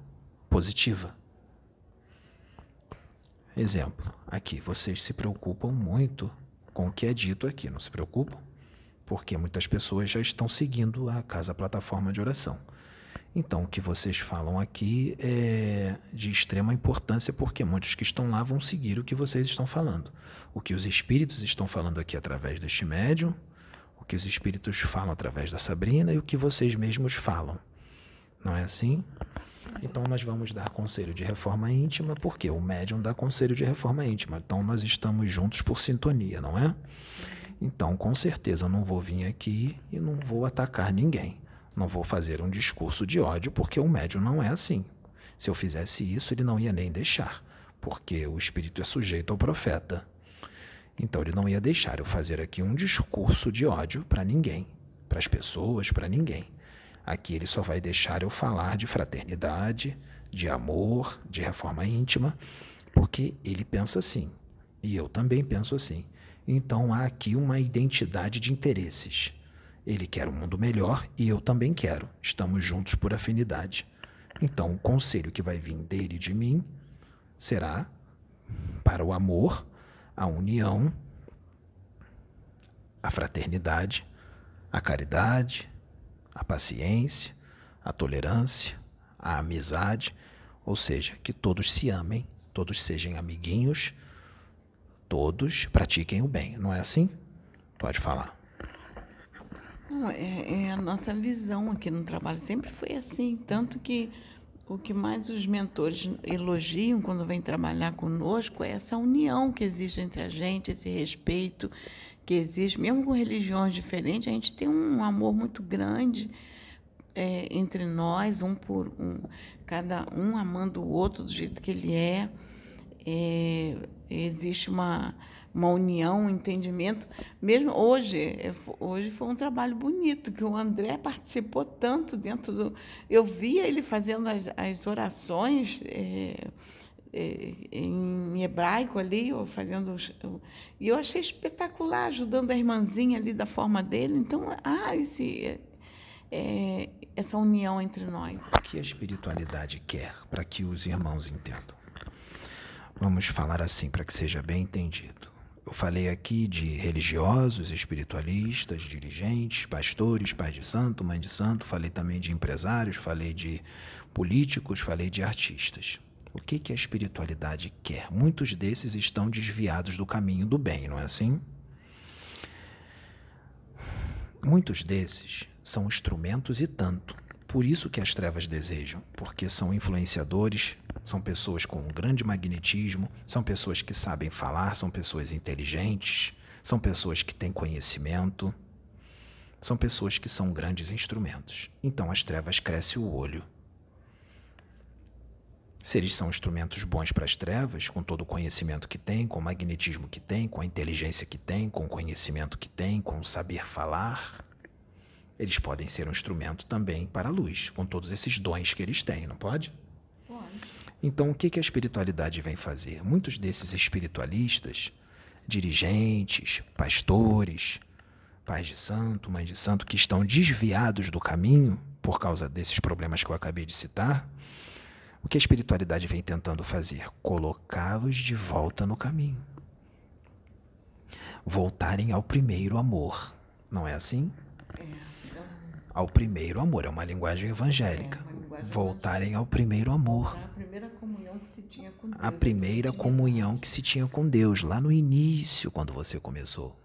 positiva. Exemplo, aqui vocês se preocupam muito com o que é dito aqui, não se preocupam? Porque muitas pessoas já estão seguindo a casa plataforma de oração. Então, o que vocês falam aqui é de extrema importância, porque muitos que estão lá vão seguir o que vocês estão falando. O que os espíritos estão falando aqui através deste médium, o que os espíritos falam através da Sabrina e o que vocês mesmos falam. Não é assim? Então nós vamos dar conselho de reforma íntima, porque o médium dá conselho de reforma íntima. Então nós estamos juntos por sintonia, não é? Então, com certeza, eu não vou vir aqui e não vou atacar ninguém. Não vou fazer um discurso de ódio, porque o médium não é assim. Se eu fizesse isso, ele não ia nem deixar, porque o espírito é sujeito ao profeta. Então ele não ia deixar eu fazer aqui um discurso de ódio para ninguém, para as pessoas, para ninguém. Aqui ele só vai deixar eu falar de fraternidade, de amor, de reforma íntima, porque ele pensa assim, e eu também penso assim. Então há aqui uma identidade de interesses. Ele quer um mundo melhor e eu também quero. Estamos juntos por afinidade. Então o conselho que vai vir dele e de mim será para o amor, a união, a fraternidade, a caridade, a paciência, a tolerância, a amizade, ou seja, que todos se amem, todos sejam amiguinhos, todos pratiquem o bem, não é assim? Pode falar. Não, é, é, a nossa visão aqui no trabalho sempre foi assim, tanto que o que mais os mentores elogiam quando vêm trabalhar conosco é essa união que existe entre a gente, esse respeito, que existe, mesmo com religiões diferentes, a gente tem um amor muito grande é, entre nós, um por um, cada um amando o outro do jeito que ele é. é existe uma, uma união, um entendimento. Mesmo hoje, é, hoje foi um trabalho bonito, que o André participou tanto dentro do. Eu via ele fazendo as, as orações. É, em hebraico ali, ou fazendo. E eu achei espetacular, ajudando a irmãzinha ali da forma dele. Então, ah, esse, é, essa união entre nós. O que a espiritualidade quer para que os irmãos entendam? Vamos falar assim para que seja bem entendido. Eu falei aqui de religiosos, espiritualistas, dirigentes, pastores, pais de santo, mãe de santo, falei também de empresários, falei de políticos, falei de artistas. O que, que a espiritualidade quer? Muitos desses estão desviados do caminho do bem, não é assim? Muitos desses são instrumentos e tanto. Por isso que as trevas desejam, porque são influenciadores, são pessoas com um grande magnetismo, são pessoas que sabem falar, são pessoas inteligentes, são pessoas que têm conhecimento, são pessoas que são grandes instrumentos. Então as trevas crescem o olho. Se eles são instrumentos bons para as trevas, com todo o conhecimento que têm, com o magnetismo que têm, com a inteligência que têm, com o conhecimento que têm, com o saber falar, eles podem ser um instrumento também para a luz, com todos esses dons que eles têm, não pode? Pode. Então, o que a espiritualidade vem fazer? Muitos desses espiritualistas, dirigentes, pastores, pais de santo, mães de santo, que estão desviados do caminho por causa desses problemas que eu acabei de citar, o que a espiritualidade vem tentando fazer? Colocá-los de volta no caminho. Voltarem ao primeiro amor. Não é assim? É ao primeiro amor. É uma linguagem evangélica. É linguagem Voltarem ao primeiro amor. A primeira comunhão que se tinha com Deus. A primeira comunhão que se tinha com Deus, lá no início, quando você começou.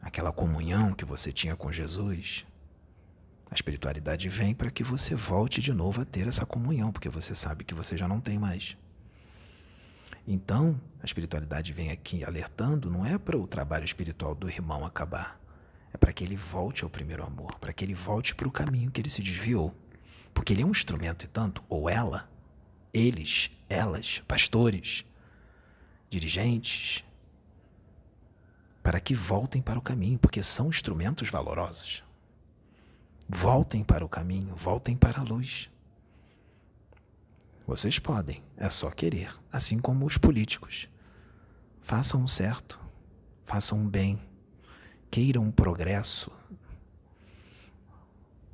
Aquela comunhão que você tinha com Jesus. A espiritualidade vem para que você volte de novo a ter essa comunhão, porque você sabe que você já não tem mais. Então, a espiritualidade vem aqui alertando, não é para o trabalho espiritual do irmão acabar é para que ele volte ao primeiro amor, para que ele volte para o caminho que ele se desviou. Porque ele é um instrumento e tanto, ou ela, eles, elas, pastores, dirigentes, para que voltem para o caminho, porque são instrumentos valorosos. Voltem para o caminho, voltem para a luz. Vocês podem, é só querer, assim como os políticos. Façam o certo, façam o bem, queiram um progresso,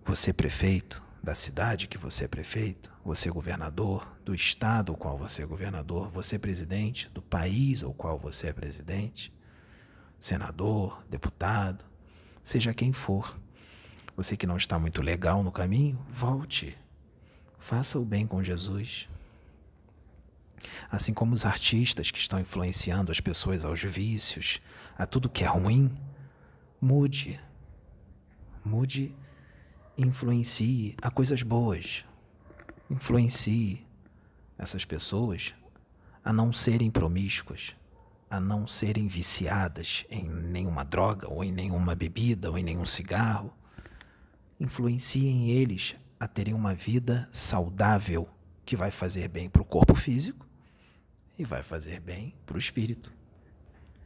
você prefeito da cidade que você é prefeito, você governador do estado ao qual você é governador, você presidente do país ao qual você é presidente, senador, deputado, seja quem for. Você que não está muito legal no caminho, volte. Faça o bem com Jesus. Assim como os artistas que estão influenciando as pessoas aos vícios, a tudo que é ruim, Mude. Mude, influencie a coisas boas. Influencie essas pessoas a não serem promíscuas, a não serem viciadas em nenhuma droga, ou em nenhuma bebida, ou em nenhum cigarro. Influenciem eles a terem uma vida saudável que vai fazer bem para o corpo físico e vai fazer bem para o espírito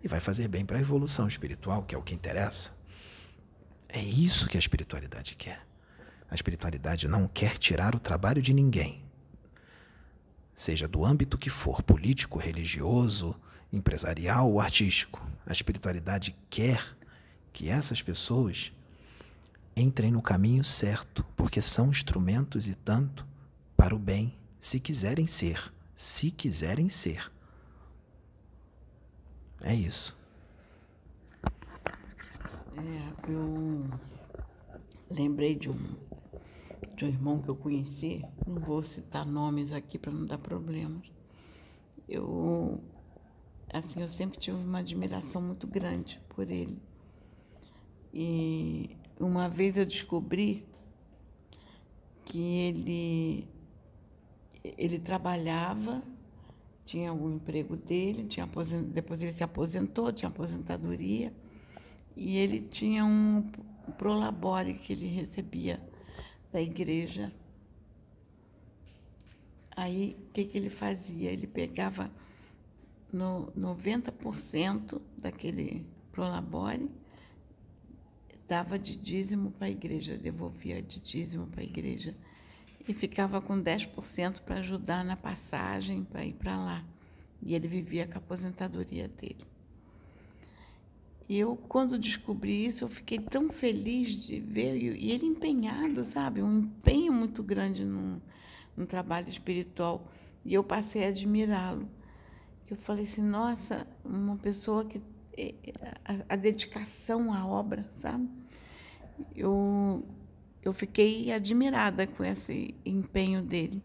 e vai fazer bem para a evolução espiritual, que é o que interessa. É isso que a espiritualidade quer. A espiritualidade não quer tirar o trabalho de ninguém, seja do âmbito que for, político, religioso, empresarial ou artístico. A espiritualidade quer que essas pessoas entrem no caminho certo, porque são instrumentos e tanto para o bem, se quiserem ser, se quiserem ser. É isso. É, eu lembrei de um, de um irmão que eu conheci, não vou citar nomes aqui para não dar problemas. Eu, assim, eu sempre tive uma admiração muito grande por ele. E uma vez eu descobri que ele, ele trabalhava tinha o emprego dele, tinha depois ele se aposentou, tinha aposentadoria, e ele tinha um prolabore que ele recebia da igreja. Aí, o que, que ele fazia? Ele pegava no 90% daquele prolabore, dava de dízimo para a igreja, devolvia de dízimo para a igreja e ficava com 10% para ajudar na passagem para ir para lá. E ele vivia com a aposentadoria dele. E eu, quando descobri isso, eu fiquei tão feliz de ver, e ele empenhado, sabe? Um empenho muito grande no, no trabalho espiritual. E eu passei a admirá-lo. Eu falei assim, nossa, uma pessoa que. A, a dedicação à obra, sabe? Eu eu fiquei admirada com esse empenho dele.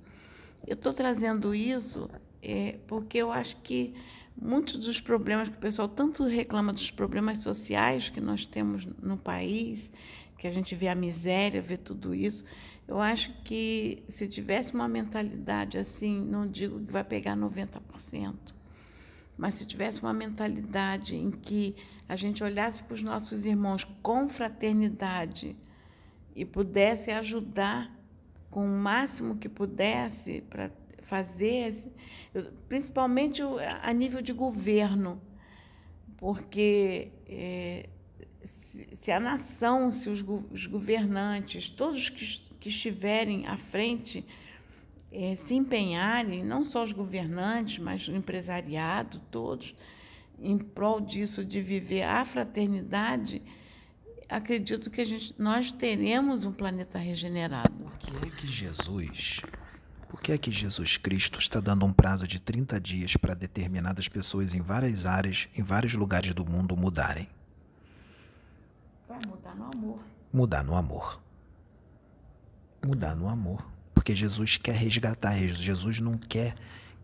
Eu estou trazendo isso é, porque eu acho que muitos dos problemas que o pessoal tanto reclama dos problemas sociais que nós temos no país, que a gente vê a miséria, vê tudo isso, eu acho que se tivesse uma mentalidade assim, não digo que vai pegar 90%, mas se tivesse uma mentalidade em que a gente olhasse para os nossos irmãos com fraternidade e pudesse ajudar com o máximo que pudesse para fazer, principalmente a nível de governo, porque é, se, a nação, se os, governantes, todos que estiverem à frente, é, se empenharem, não só os governantes, mas o empresariado, todos, em prol disso de viver a fraternidade, acredito que a gente, nós teremos um planeta regenerado. Por que é que Jesus, por que é que Jesus Cristo está dando um prazo de 30 dias para determinadas pessoas em várias áreas, em vários lugares do mundo mudarem? Para mudar no amor. Mudar no amor. Mudar no amor. Porque Jesus quer resgatar, Jesus não quer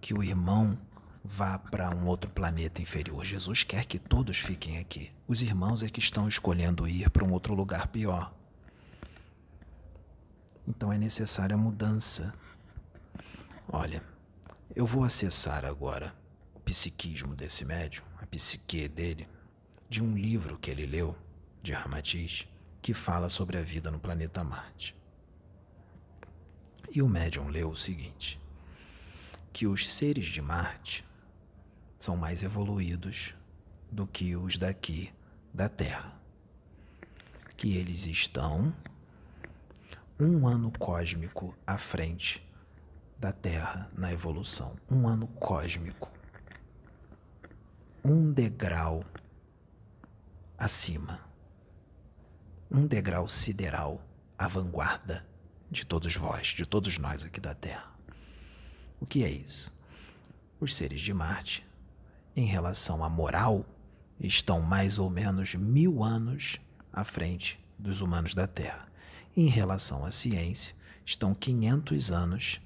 que o irmão vá para um outro planeta inferior. Jesus quer que todos fiquem aqui. Os irmãos é que estão escolhendo ir para um outro lugar pior. Então é necessária a mudança. Olha, eu vou acessar agora o psiquismo desse médium, a psique dele, de um livro que ele leu, de Ramatiz, que fala sobre a vida no planeta Marte. E o médium leu o seguinte: que os seres de Marte são mais evoluídos do que os daqui da Terra. Que eles estão um ano cósmico à frente da Terra na evolução. Um ano cósmico. Um degrau acima. Um degrau sideral à vanguarda de todos vós, de todos nós aqui da Terra. O que é isso? Os seres de Marte em relação à moral, estão mais ou menos mil anos à frente dos humanos da Terra. Em relação à ciência, estão 500 anos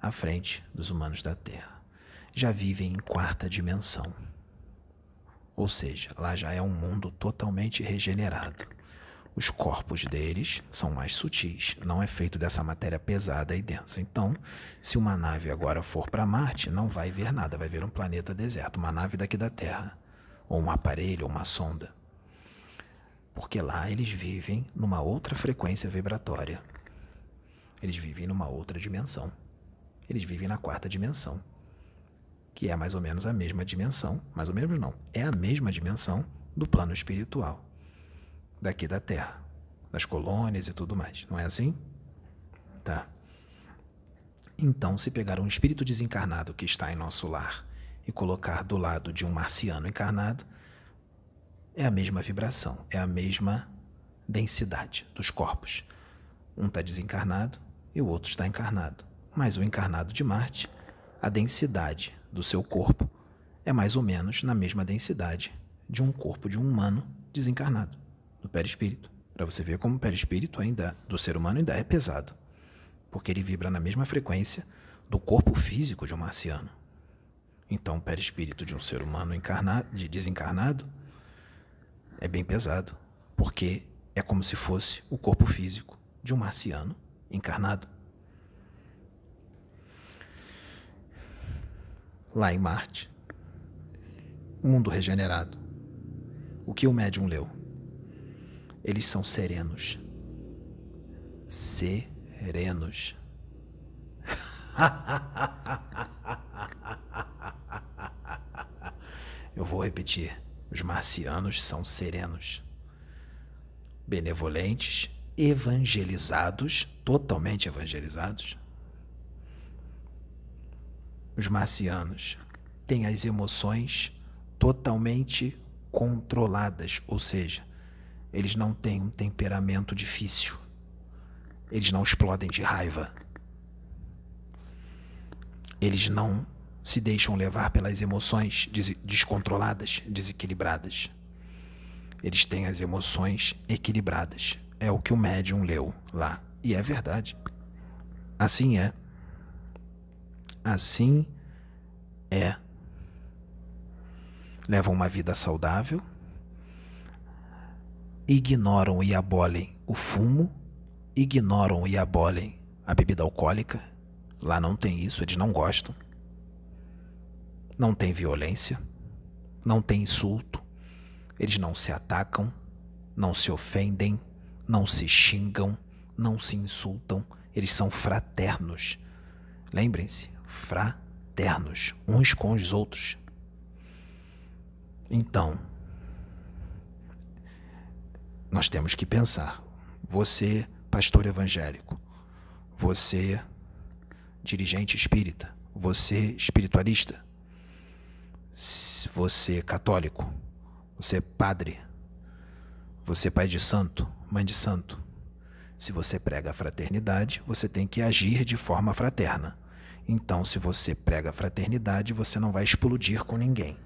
à frente dos humanos da Terra. Já vivem em quarta dimensão. Ou seja, lá já é um mundo totalmente regenerado. Os corpos deles são mais sutis, não é feito dessa matéria pesada e densa. Então, se uma nave agora for para Marte, não vai ver nada, vai ver um planeta deserto, uma nave daqui da Terra, ou um aparelho, ou uma sonda. Porque lá eles vivem numa outra frequência vibratória. Eles vivem numa outra dimensão. Eles vivem na quarta dimensão, que é mais ou menos a mesma dimensão, mais ou menos não, é a mesma dimensão do plano espiritual daqui da Terra, das colônias e tudo mais. Não é assim? Tá. Então, se pegar um espírito desencarnado que está em nosso lar e colocar do lado de um marciano encarnado, é a mesma vibração, é a mesma densidade dos corpos. Um está desencarnado e o outro está encarnado. Mas o encarnado de Marte, a densidade do seu corpo é mais ou menos na mesma densidade de um corpo de um humano desencarnado do perispírito, para você ver como o perispírito ainda do ser humano ainda é pesado, porque ele vibra na mesma frequência do corpo físico de um marciano. Então, o perispírito de um ser humano encarnado, de desencarnado é bem pesado, porque é como se fosse o corpo físico de um marciano encarnado. Lá em Marte, mundo regenerado. O que o médium leu? Eles são serenos. Serenos. [LAUGHS] Eu vou repetir. Os marcianos são serenos, benevolentes, evangelizados, totalmente evangelizados. Os marcianos têm as emoções totalmente controladas, ou seja, eles não têm um temperamento difícil. Eles não explodem de raiva. Eles não se deixam levar pelas emoções des descontroladas, desequilibradas. Eles têm as emoções equilibradas. É o que o médium leu lá. E é verdade. Assim é. assim é. Levam uma vida saudável, ignoram e abolem o fumo, ignoram e abolem a bebida alcoólica. Lá não tem isso, eles não gostam. Não tem violência, não tem insulto, eles não se atacam, não se ofendem, não se xingam, não se insultam, eles são fraternos. Lembrem-se, fraternos, uns com os outros. Então, nós temos que pensar. Você, pastor evangélico, você, dirigente espírita, você, espiritualista, você, católico, você, padre, você, pai de santo, mãe de santo. Se você prega a fraternidade, você tem que agir de forma fraterna. Então, se você prega a fraternidade, você não vai explodir com ninguém.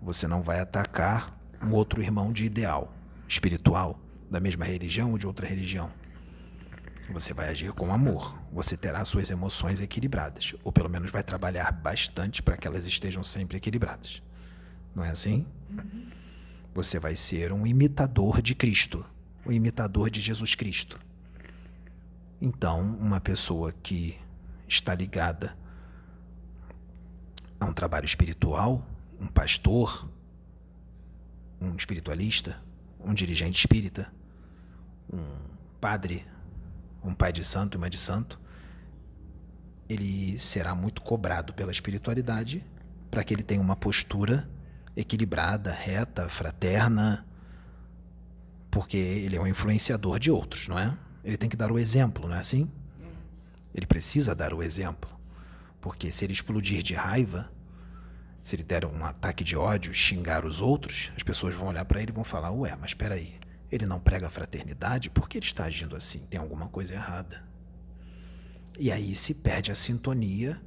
Você não vai atacar um outro irmão de ideal espiritual, da mesma religião ou de outra religião. Você vai agir com amor. Você terá suas emoções equilibradas, ou pelo menos vai trabalhar bastante para que elas estejam sempre equilibradas. Não é assim? Você vai ser um imitador de Cristo, um imitador de Jesus Cristo. Então, uma pessoa que está ligada a um trabalho espiritual, um pastor, um espiritualista, um dirigente espírita, um padre, um pai de santo e mãe de santo, ele será muito cobrado pela espiritualidade para que ele tenha uma postura equilibrada, reta, fraterna, porque ele é um influenciador de outros, não é? Ele tem que dar o exemplo, não é assim? Ele precisa dar o exemplo. Porque se ele explodir de raiva, se ele der um ataque de ódio, xingar os outros, as pessoas vão olhar para ele e vão falar: Ué, mas espera aí, ele não prega fraternidade? Por que ele está agindo assim? Tem alguma coisa errada. E aí se perde a sintonia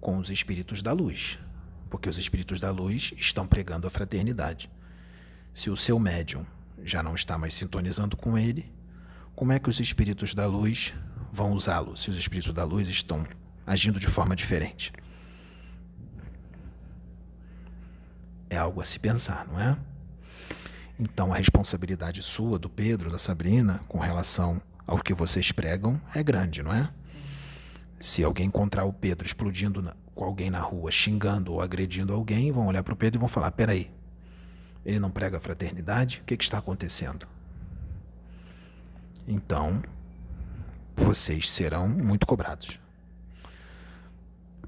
com os espíritos da luz, porque os espíritos da luz estão pregando a fraternidade. Se o seu médium já não está mais sintonizando com ele, como é que os espíritos da luz vão usá-lo se os espíritos da luz estão agindo de forma diferente? É algo a se pensar, não é? Então a responsabilidade sua, do Pedro, da Sabrina, com relação ao que vocês pregam é grande, não é? Se alguém encontrar o Pedro explodindo na, com alguém na rua, xingando ou agredindo alguém, vão olhar para o Pedro e vão falar: peraí, ele não prega a fraternidade? O que, que está acontecendo? Então, vocês serão muito cobrados.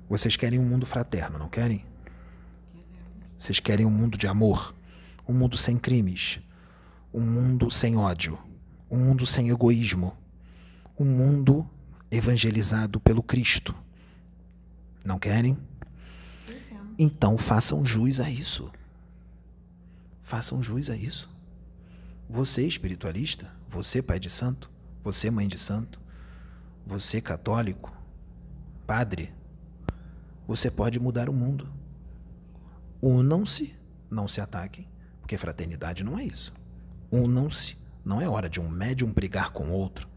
Vocês querem um mundo fraterno, não querem? Vocês querem um mundo de amor, um mundo sem crimes, um mundo sem ódio, um mundo sem egoísmo, um mundo evangelizado pelo Cristo. Não querem? Então façam jus a isso. Façam jus a isso. Você, espiritualista, você, pai de santo, você, mãe de santo, você, católico, padre, você pode mudar o mundo. Unam-se, não se ataquem, porque fraternidade não é isso. Unam-se. Não é hora de um médium brigar com outro,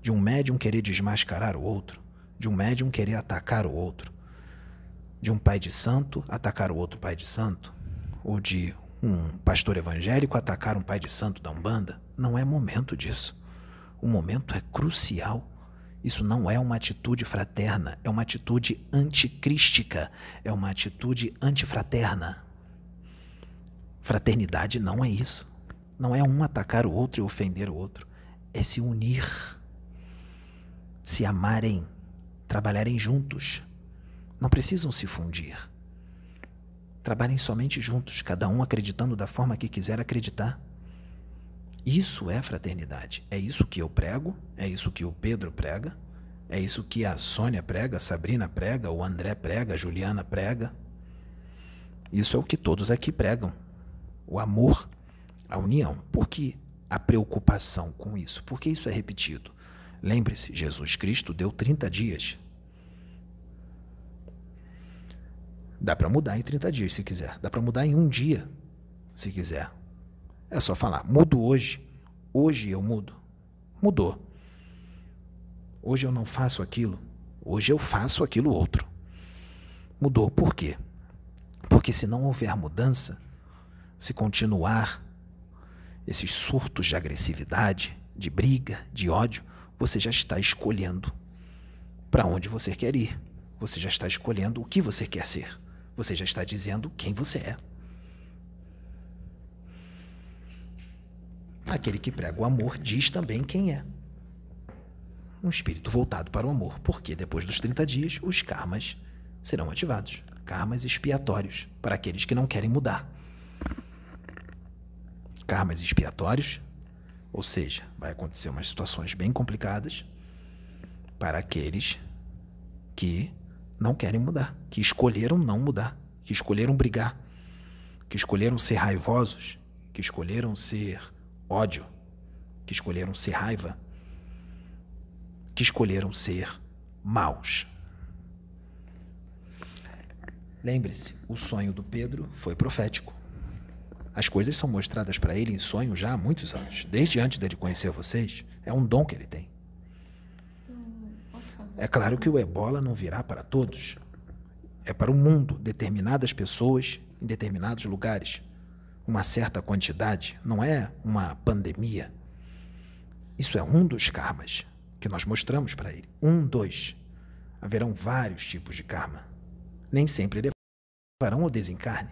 de um médium querer desmascarar o outro, de um médium querer atacar o outro, de um pai de santo atacar o outro pai de santo, ou de um pastor evangélico atacar um pai de santo da Umbanda. Não é momento disso. O momento é crucial. Isso não é uma atitude fraterna, é uma atitude anticrística, é uma atitude antifraterna. Fraternidade não é isso. Não é um atacar o outro e ofender o outro. É se unir, se amarem, trabalharem juntos. Não precisam se fundir. Trabalhem somente juntos, cada um acreditando da forma que quiser acreditar. Isso é fraternidade. É isso que eu prego, é isso que o Pedro prega, é isso que a Sônia prega, a Sabrina prega, o André prega, a Juliana prega. Isso é o que todos aqui pregam. O amor, a união. Por que a preocupação com isso? Porque isso é repetido. Lembre-se, Jesus Cristo deu 30 dias. Dá para mudar em 30 dias se quiser. Dá para mudar em um dia se quiser. É só falar, mudo hoje. Hoje eu mudo. Mudou. Hoje eu não faço aquilo. Hoje eu faço aquilo outro. Mudou. Por quê? Porque se não houver mudança, se continuar esses surtos de agressividade, de briga, de ódio, você já está escolhendo para onde você quer ir. Você já está escolhendo o que você quer ser. Você já está dizendo quem você é. Aquele que prega o amor diz também quem é. Um espírito voltado para o amor, porque depois dos 30 dias os karmas serão ativados karmas expiatórios para aqueles que não querem mudar. Karmas expiatórios, ou seja, vai acontecer umas situações bem complicadas para aqueles que não querem mudar, que escolheram não mudar, que escolheram brigar, que escolheram ser raivosos, que escolheram ser ódio, que escolheram ser raiva, que escolheram ser maus. Lembre-se, o sonho do Pedro foi profético. As coisas são mostradas para ele em sonho já há muitos anos, desde antes dele conhecer vocês. É um dom que ele tem. É claro que o ebola não virá para todos. É para o mundo, determinadas pessoas em determinados lugares. Uma certa quantidade, não é uma pandemia. Isso é um dos karmas que nós mostramos para ele. Um, dois. Haverão vários tipos de karma. Nem sempre levarão ao desencarne.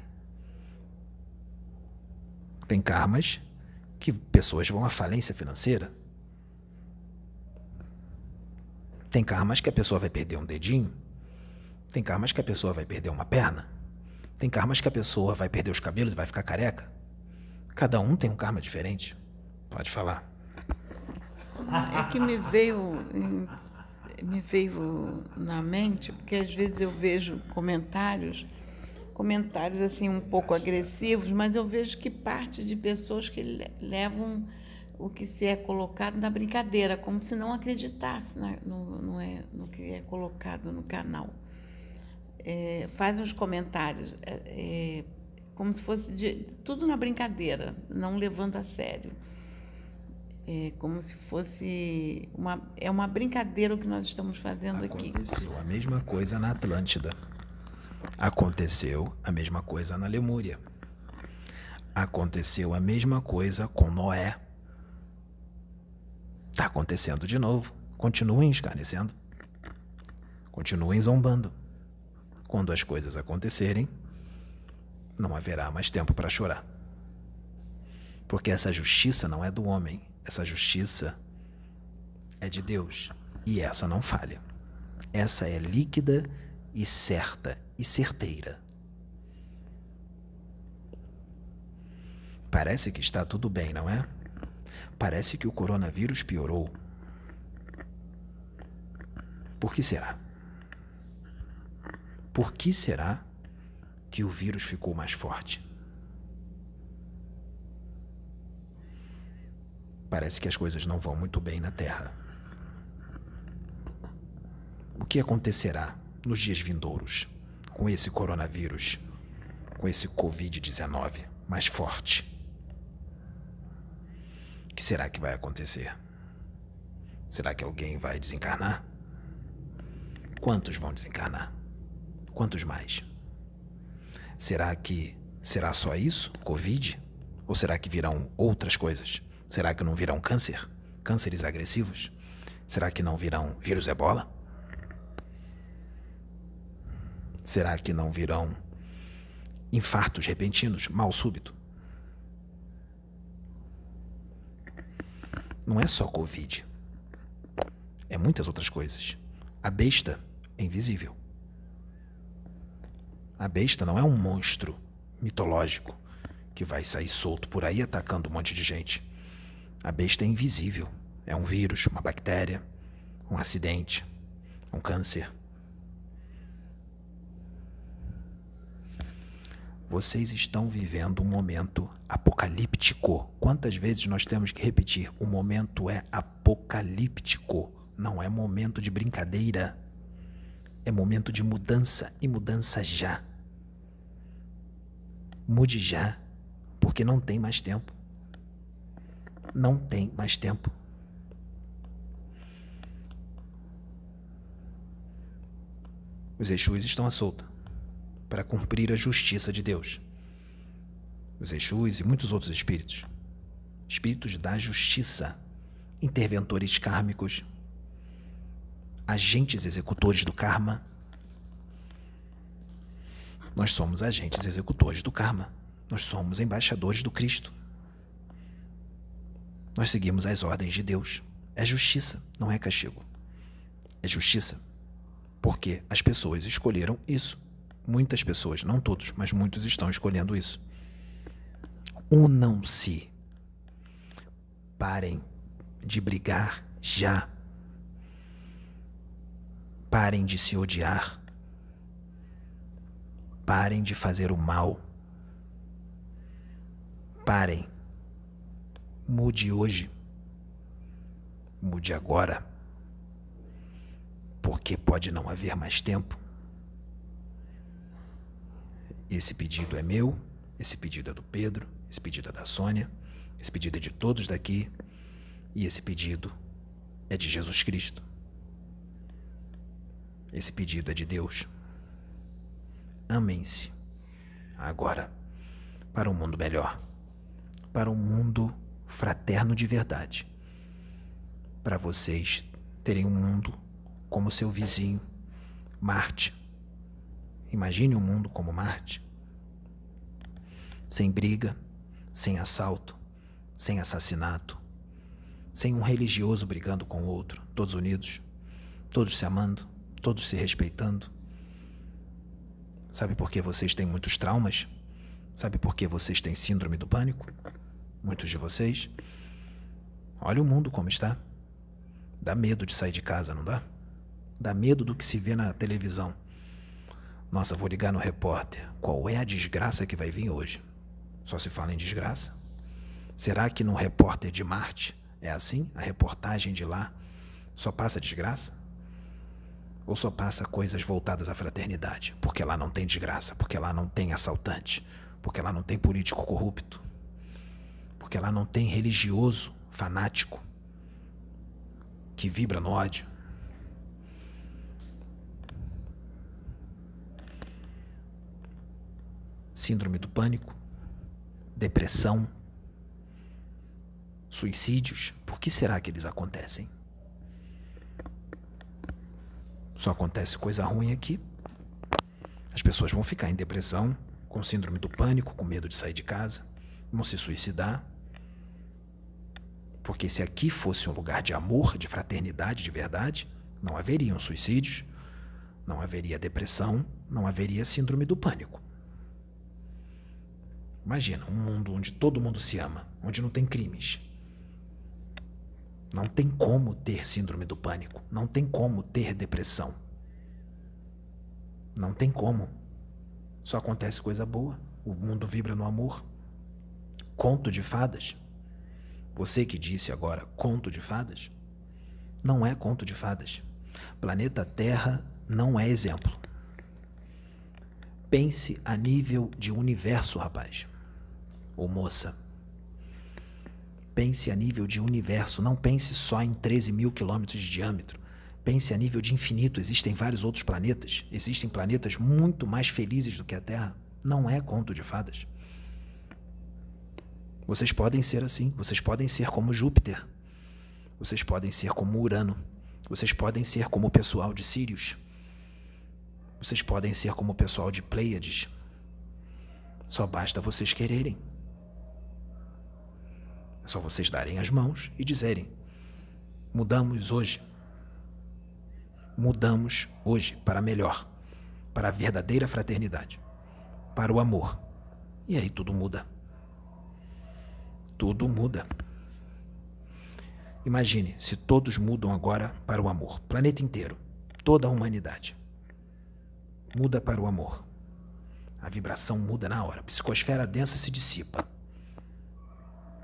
Tem karmas que pessoas vão à falência financeira. Tem karmas que a pessoa vai perder um dedinho. Tem karmas que a pessoa vai perder uma perna. Tem karmas que a pessoa vai perder os cabelos e vai ficar careca. Cada um tem um karma diferente. Pode falar. É que me veio, me veio na mente, porque às vezes eu vejo comentários, comentários assim um pouco agressivos, mas eu vejo que parte de pessoas que levam o que se é colocado na brincadeira, como se não acreditasse na, no, no, é, no que é colocado no canal. É, faz uns comentários, é, é, como se fosse de, tudo na brincadeira, não levando a sério. É como se fosse uma, é uma brincadeira o que nós estamos fazendo Aconteceu aqui. Aconteceu a mesma coisa na Atlântida. Aconteceu a mesma coisa na Lemúria. Aconteceu a mesma coisa com Noé. Está acontecendo de novo. Continuem escarnecendo. Continuem zombando. Quando as coisas acontecerem, não haverá mais tempo para chorar. Porque essa justiça não é do homem, essa justiça é de Deus. E essa não falha. Essa é líquida e certa e certeira. Parece que está tudo bem, não é? Parece que o coronavírus piorou. Por que será? Por que será que o vírus ficou mais forte? Parece que as coisas não vão muito bem na Terra. O que acontecerá nos dias vindouros com esse coronavírus, com esse Covid-19 mais forte? que será que vai acontecer? Será que alguém vai desencarnar? Quantos vão desencarnar? Quantos mais? Será que será só isso, Covid? Ou será que virão outras coisas? Será que não virão câncer? Cânceres agressivos? Será que não virão vírus ebola? Será que não virão infartos repentinos, mal súbito? não é só Covid. É muitas outras coisas. A besta é invisível. A besta não é um monstro mitológico que vai sair solto por aí atacando um monte de gente. A besta é invisível. É um vírus, uma bactéria, um acidente, um câncer. Vocês estão vivendo um momento apocalíptico. Quantas vezes nós temos que repetir? O momento é apocalíptico. Não é momento de brincadeira. É momento de mudança e mudança já. Mude já, porque não tem mais tempo. Não tem mais tempo. Os Exus estão à solta. para cumprir a justiça de Deus. Os Exus e muitos outros espíritos. Espíritos da justiça, interventores kármicos, agentes executores do karma. Nós somos agentes executores do karma. Nós somos embaixadores do Cristo. Nós seguimos as ordens de Deus. É justiça, não é castigo. É justiça. Porque as pessoas escolheram isso. Muitas pessoas, não todos, mas muitos estão escolhendo isso. Unam-se. Parem de brigar já. Parem de se odiar. Parem de fazer o mal. Parem. Mude hoje. Mude agora. Porque pode não haver mais tempo. Esse pedido é meu, esse pedido é do Pedro, esse pedido é da Sônia, esse pedido é de todos daqui e esse pedido é de Jesus Cristo. Esse pedido é de Deus. Amem-se agora para um mundo melhor, para um mundo fraterno de verdade, para vocês terem um mundo como seu vizinho, Marte. Imagine um mundo como Marte, sem briga, sem assalto, sem assassinato, sem um religioso brigando com o outro, todos unidos, todos se amando, todos se respeitando. Sabe por que vocês têm muitos traumas? Sabe por que vocês têm síndrome do pânico? Muitos de vocês. Olha o mundo como está. Dá medo de sair de casa, não dá? Dá medo do que se vê na televisão. Nossa, vou ligar no repórter. Qual é a desgraça que vai vir hoje? Só se fala em desgraça. Será que no repórter de Marte é assim? A reportagem de lá só passa desgraça? Ou só passa coisas voltadas à fraternidade? Porque lá não tem desgraça, porque lá não tem assaltante, porque lá não tem político corrupto, porque lá não tem religioso fanático que vibra no ódio. Síndrome do pânico, depressão, suicídios. Por que será que eles acontecem? Só acontece coisa ruim aqui. As pessoas vão ficar em depressão, com síndrome do pânico, com medo de sair de casa, vão se suicidar. Porque se aqui fosse um lugar de amor, de fraternidade, de verdade, não haveriam suicídios, não haveria depressão, não haveria síndrome do pânico. Imagina um mundo onde todo mundo se ama, onde não tem crimes. Não tem como ter síndrome do pânico, não tem como ter depressão. Não tem como. Só acontece coisa boa. O mundo vibra no amor. Conto de fadas. Você que disse agora conto de fadas? Não é conto de fadas. Planeta Terra não é exemplo. Pense a nível de universo, rapaz. Ou moça. Pense a nível de universo. Não pense só em 13 mil quilômetros de diâmetro. Pense a nível de infinito. Existem vários outros planetas. Existem planetas muito mais felizes do que a Terra. Não é conto de fadas. Vocês podem ser assim, vocês podem ser como Júpiter, vocês podem ser como Urano, vocês podem ser como o pessoal de Sirius, vocês podem ser como o pessoal de Pleiades. Só basta vocês quererem. É só vocês darem as mãos e dizerem: mudamos hoje. Mudamos hoje para melhor, para a verdadeira fraternidade, para o amor. E aí tudo muda tudo muda. Imagine se todos mudam agora para o amor. Planeta inteiro, toda a humanidade. Muda para o amor. A vibração muda na hora. A psicosfera densa se dissipa.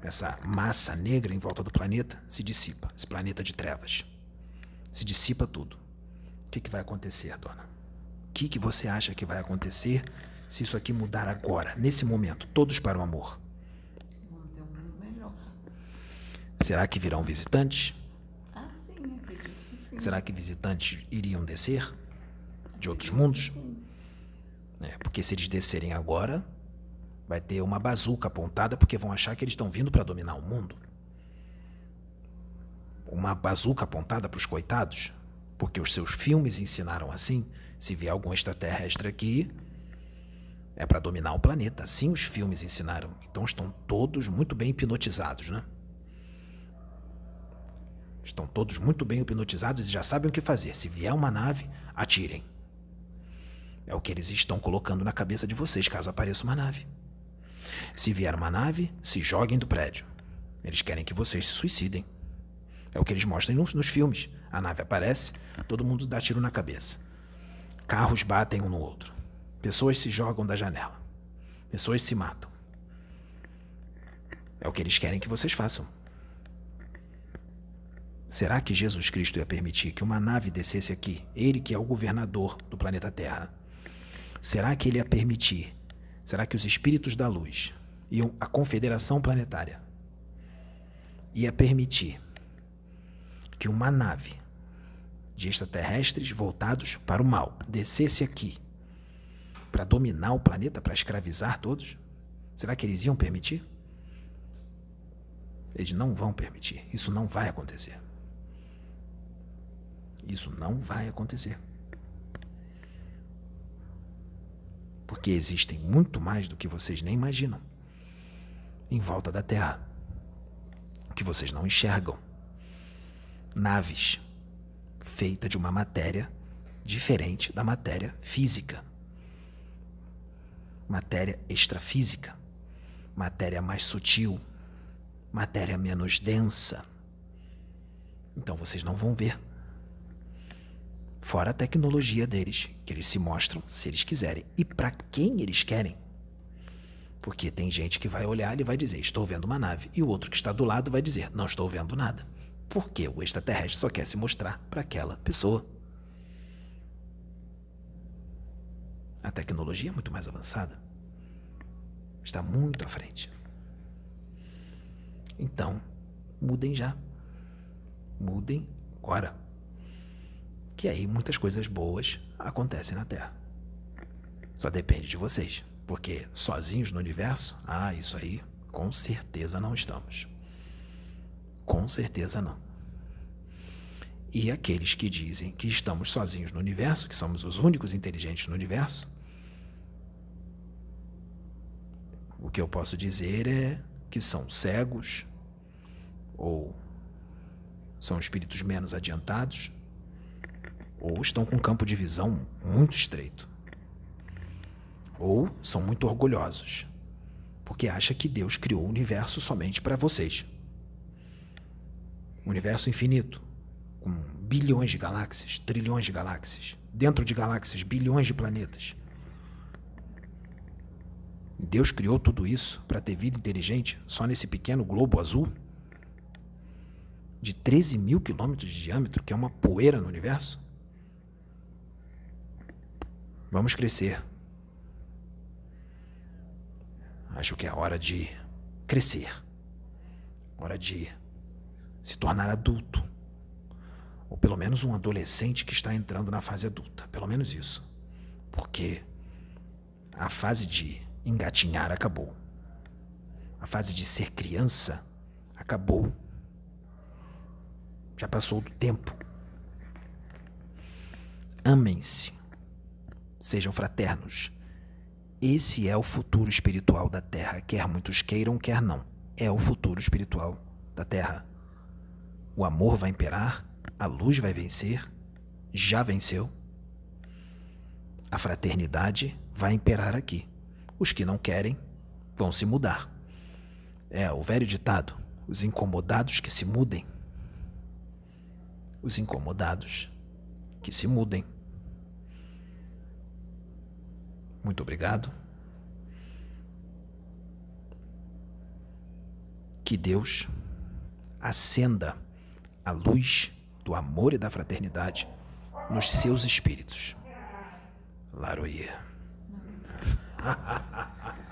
Essa massa negra em volta do planeta se dissipa. Esse planeta de trevas. Se dissipa tudo. O que, que vai acontecer, dona? O que, que você acha que vai acontecer se isso aqui mudar agora, nesse momento? Todos para o amor. Será que virão visitantes? Ah, sim, acredito que sim. Será que visitantes iriam descer de outros mundos? É, porque se eles descerem agora, vai ter uma bazuca apontada porque vão achar que eles estão vindo para dominar o mundo. Uma bazuca apontada para os coitados, porque os seus filmes ensinaram assim. Se vier algum extraterrestre aqui, é para dominar o planeta. Assim os filmes ensinaram. Então estão todos muito bem hipnotizados, né? Estão todos muito bem hipnotizados e já sabem o que fazer. Se vier uma nave, atirem. É o que eles estão colocando na cabeça de vocês caso apareça uma nave. Se vier uma nave, se joguem do prédio. Eles querem que vocês se suicidem. É o que eles mostram nos, nos filmes. A nave aparece, todo mundo dá tiro na cabeça. Carros batem um no outro. Pessoas se jogam da janela. Pessoas se matam. É o que eles querem que vocês façam. Será que Jesus Cristo ia permitir que uma nave descesse aqui, ele que é o governador do planeta Terra? Será que ele ia permitir? Será que os espíritos da luz e a confederação planetária ia permitir que uma nave de extraterrestres voltados para o mal descesse aqui para dominar o planeta, para escravizar todos? Será que eles iam permitir? Eles não vão permitir. Isso não vai acontecer. Isso não vai acontecer. Porque existem muito mais do que vocês nem imaginam em volta da Terra que vocês não enxergam. Naves feita de uma matéria diferente da matéria física matéria extrafísica, matéria mais sutil, matéria menos densa. Então vocês não vão ver. Fora a tecnologia deles, que eles se mostram se eles quiserem e para quem eles querem. Porque tem gente que vai olhar e vai dizer: Estou vendo uma nave, e o outro que está do lado vai dizer: Não estou vendo nada. Porque o extraterrestre só quer se mostrar para aquela pessoa. A tecnologia é muito mais avançada. Está muito à frente. Então, mudem já. Mudem agora. Que aí muitas coisas boas acontecem na Terra. Só depende de vocês. Porque sozinhos no universo, ah, isso aí, com certeza não estamos. Com certeza não. E aqueles que dizem que estamos sozinhos no universo, que somos os únicos inteligentes no universo, O que eu posso dizer é que são cegos ou são espíritos menos adiantados ou estão com um campo de visão muito estreito. Ou são muito orgulhosos, porque acham que Deus criou o universo somente para vocês. Um universo infinito, com bilhões de galáxias, trilhões de galáxias, dentro de galáxias, bilhões de planetas. Deus criou tudo isso para ter vida inteligente só nesse pequeno globo azul? De 13 mil quilômetros de diâmetro, que é uma poeira no universo? Vamos crescer. Acho que é hora de crescer. Hora de se tornar adulto. Ou pelo menos um adolescente que está entrando na fase adulta. Pelo menos isso. Porque a fase de engatinhar acabou. A fase de ser criança acabou. Já passou do tempo. Amem-se. Sejam fraternos. Esse é o futuro espiritual da Terra, quer muitos queiram, quer não. É o futuro espiritual da Terra. O amor vai imperar, a luz vai vencer, já venceu. A fraternidade vai imperar aqui. Os que não querem vão se mudar. É o velho ditado: os incomodados que se mudem. Os incomodados que se mudem. Muito obrigado. Que Deus acenda a luz do amor e da fraternidade nos seus espíritos. Laroyer. [LAUGHS]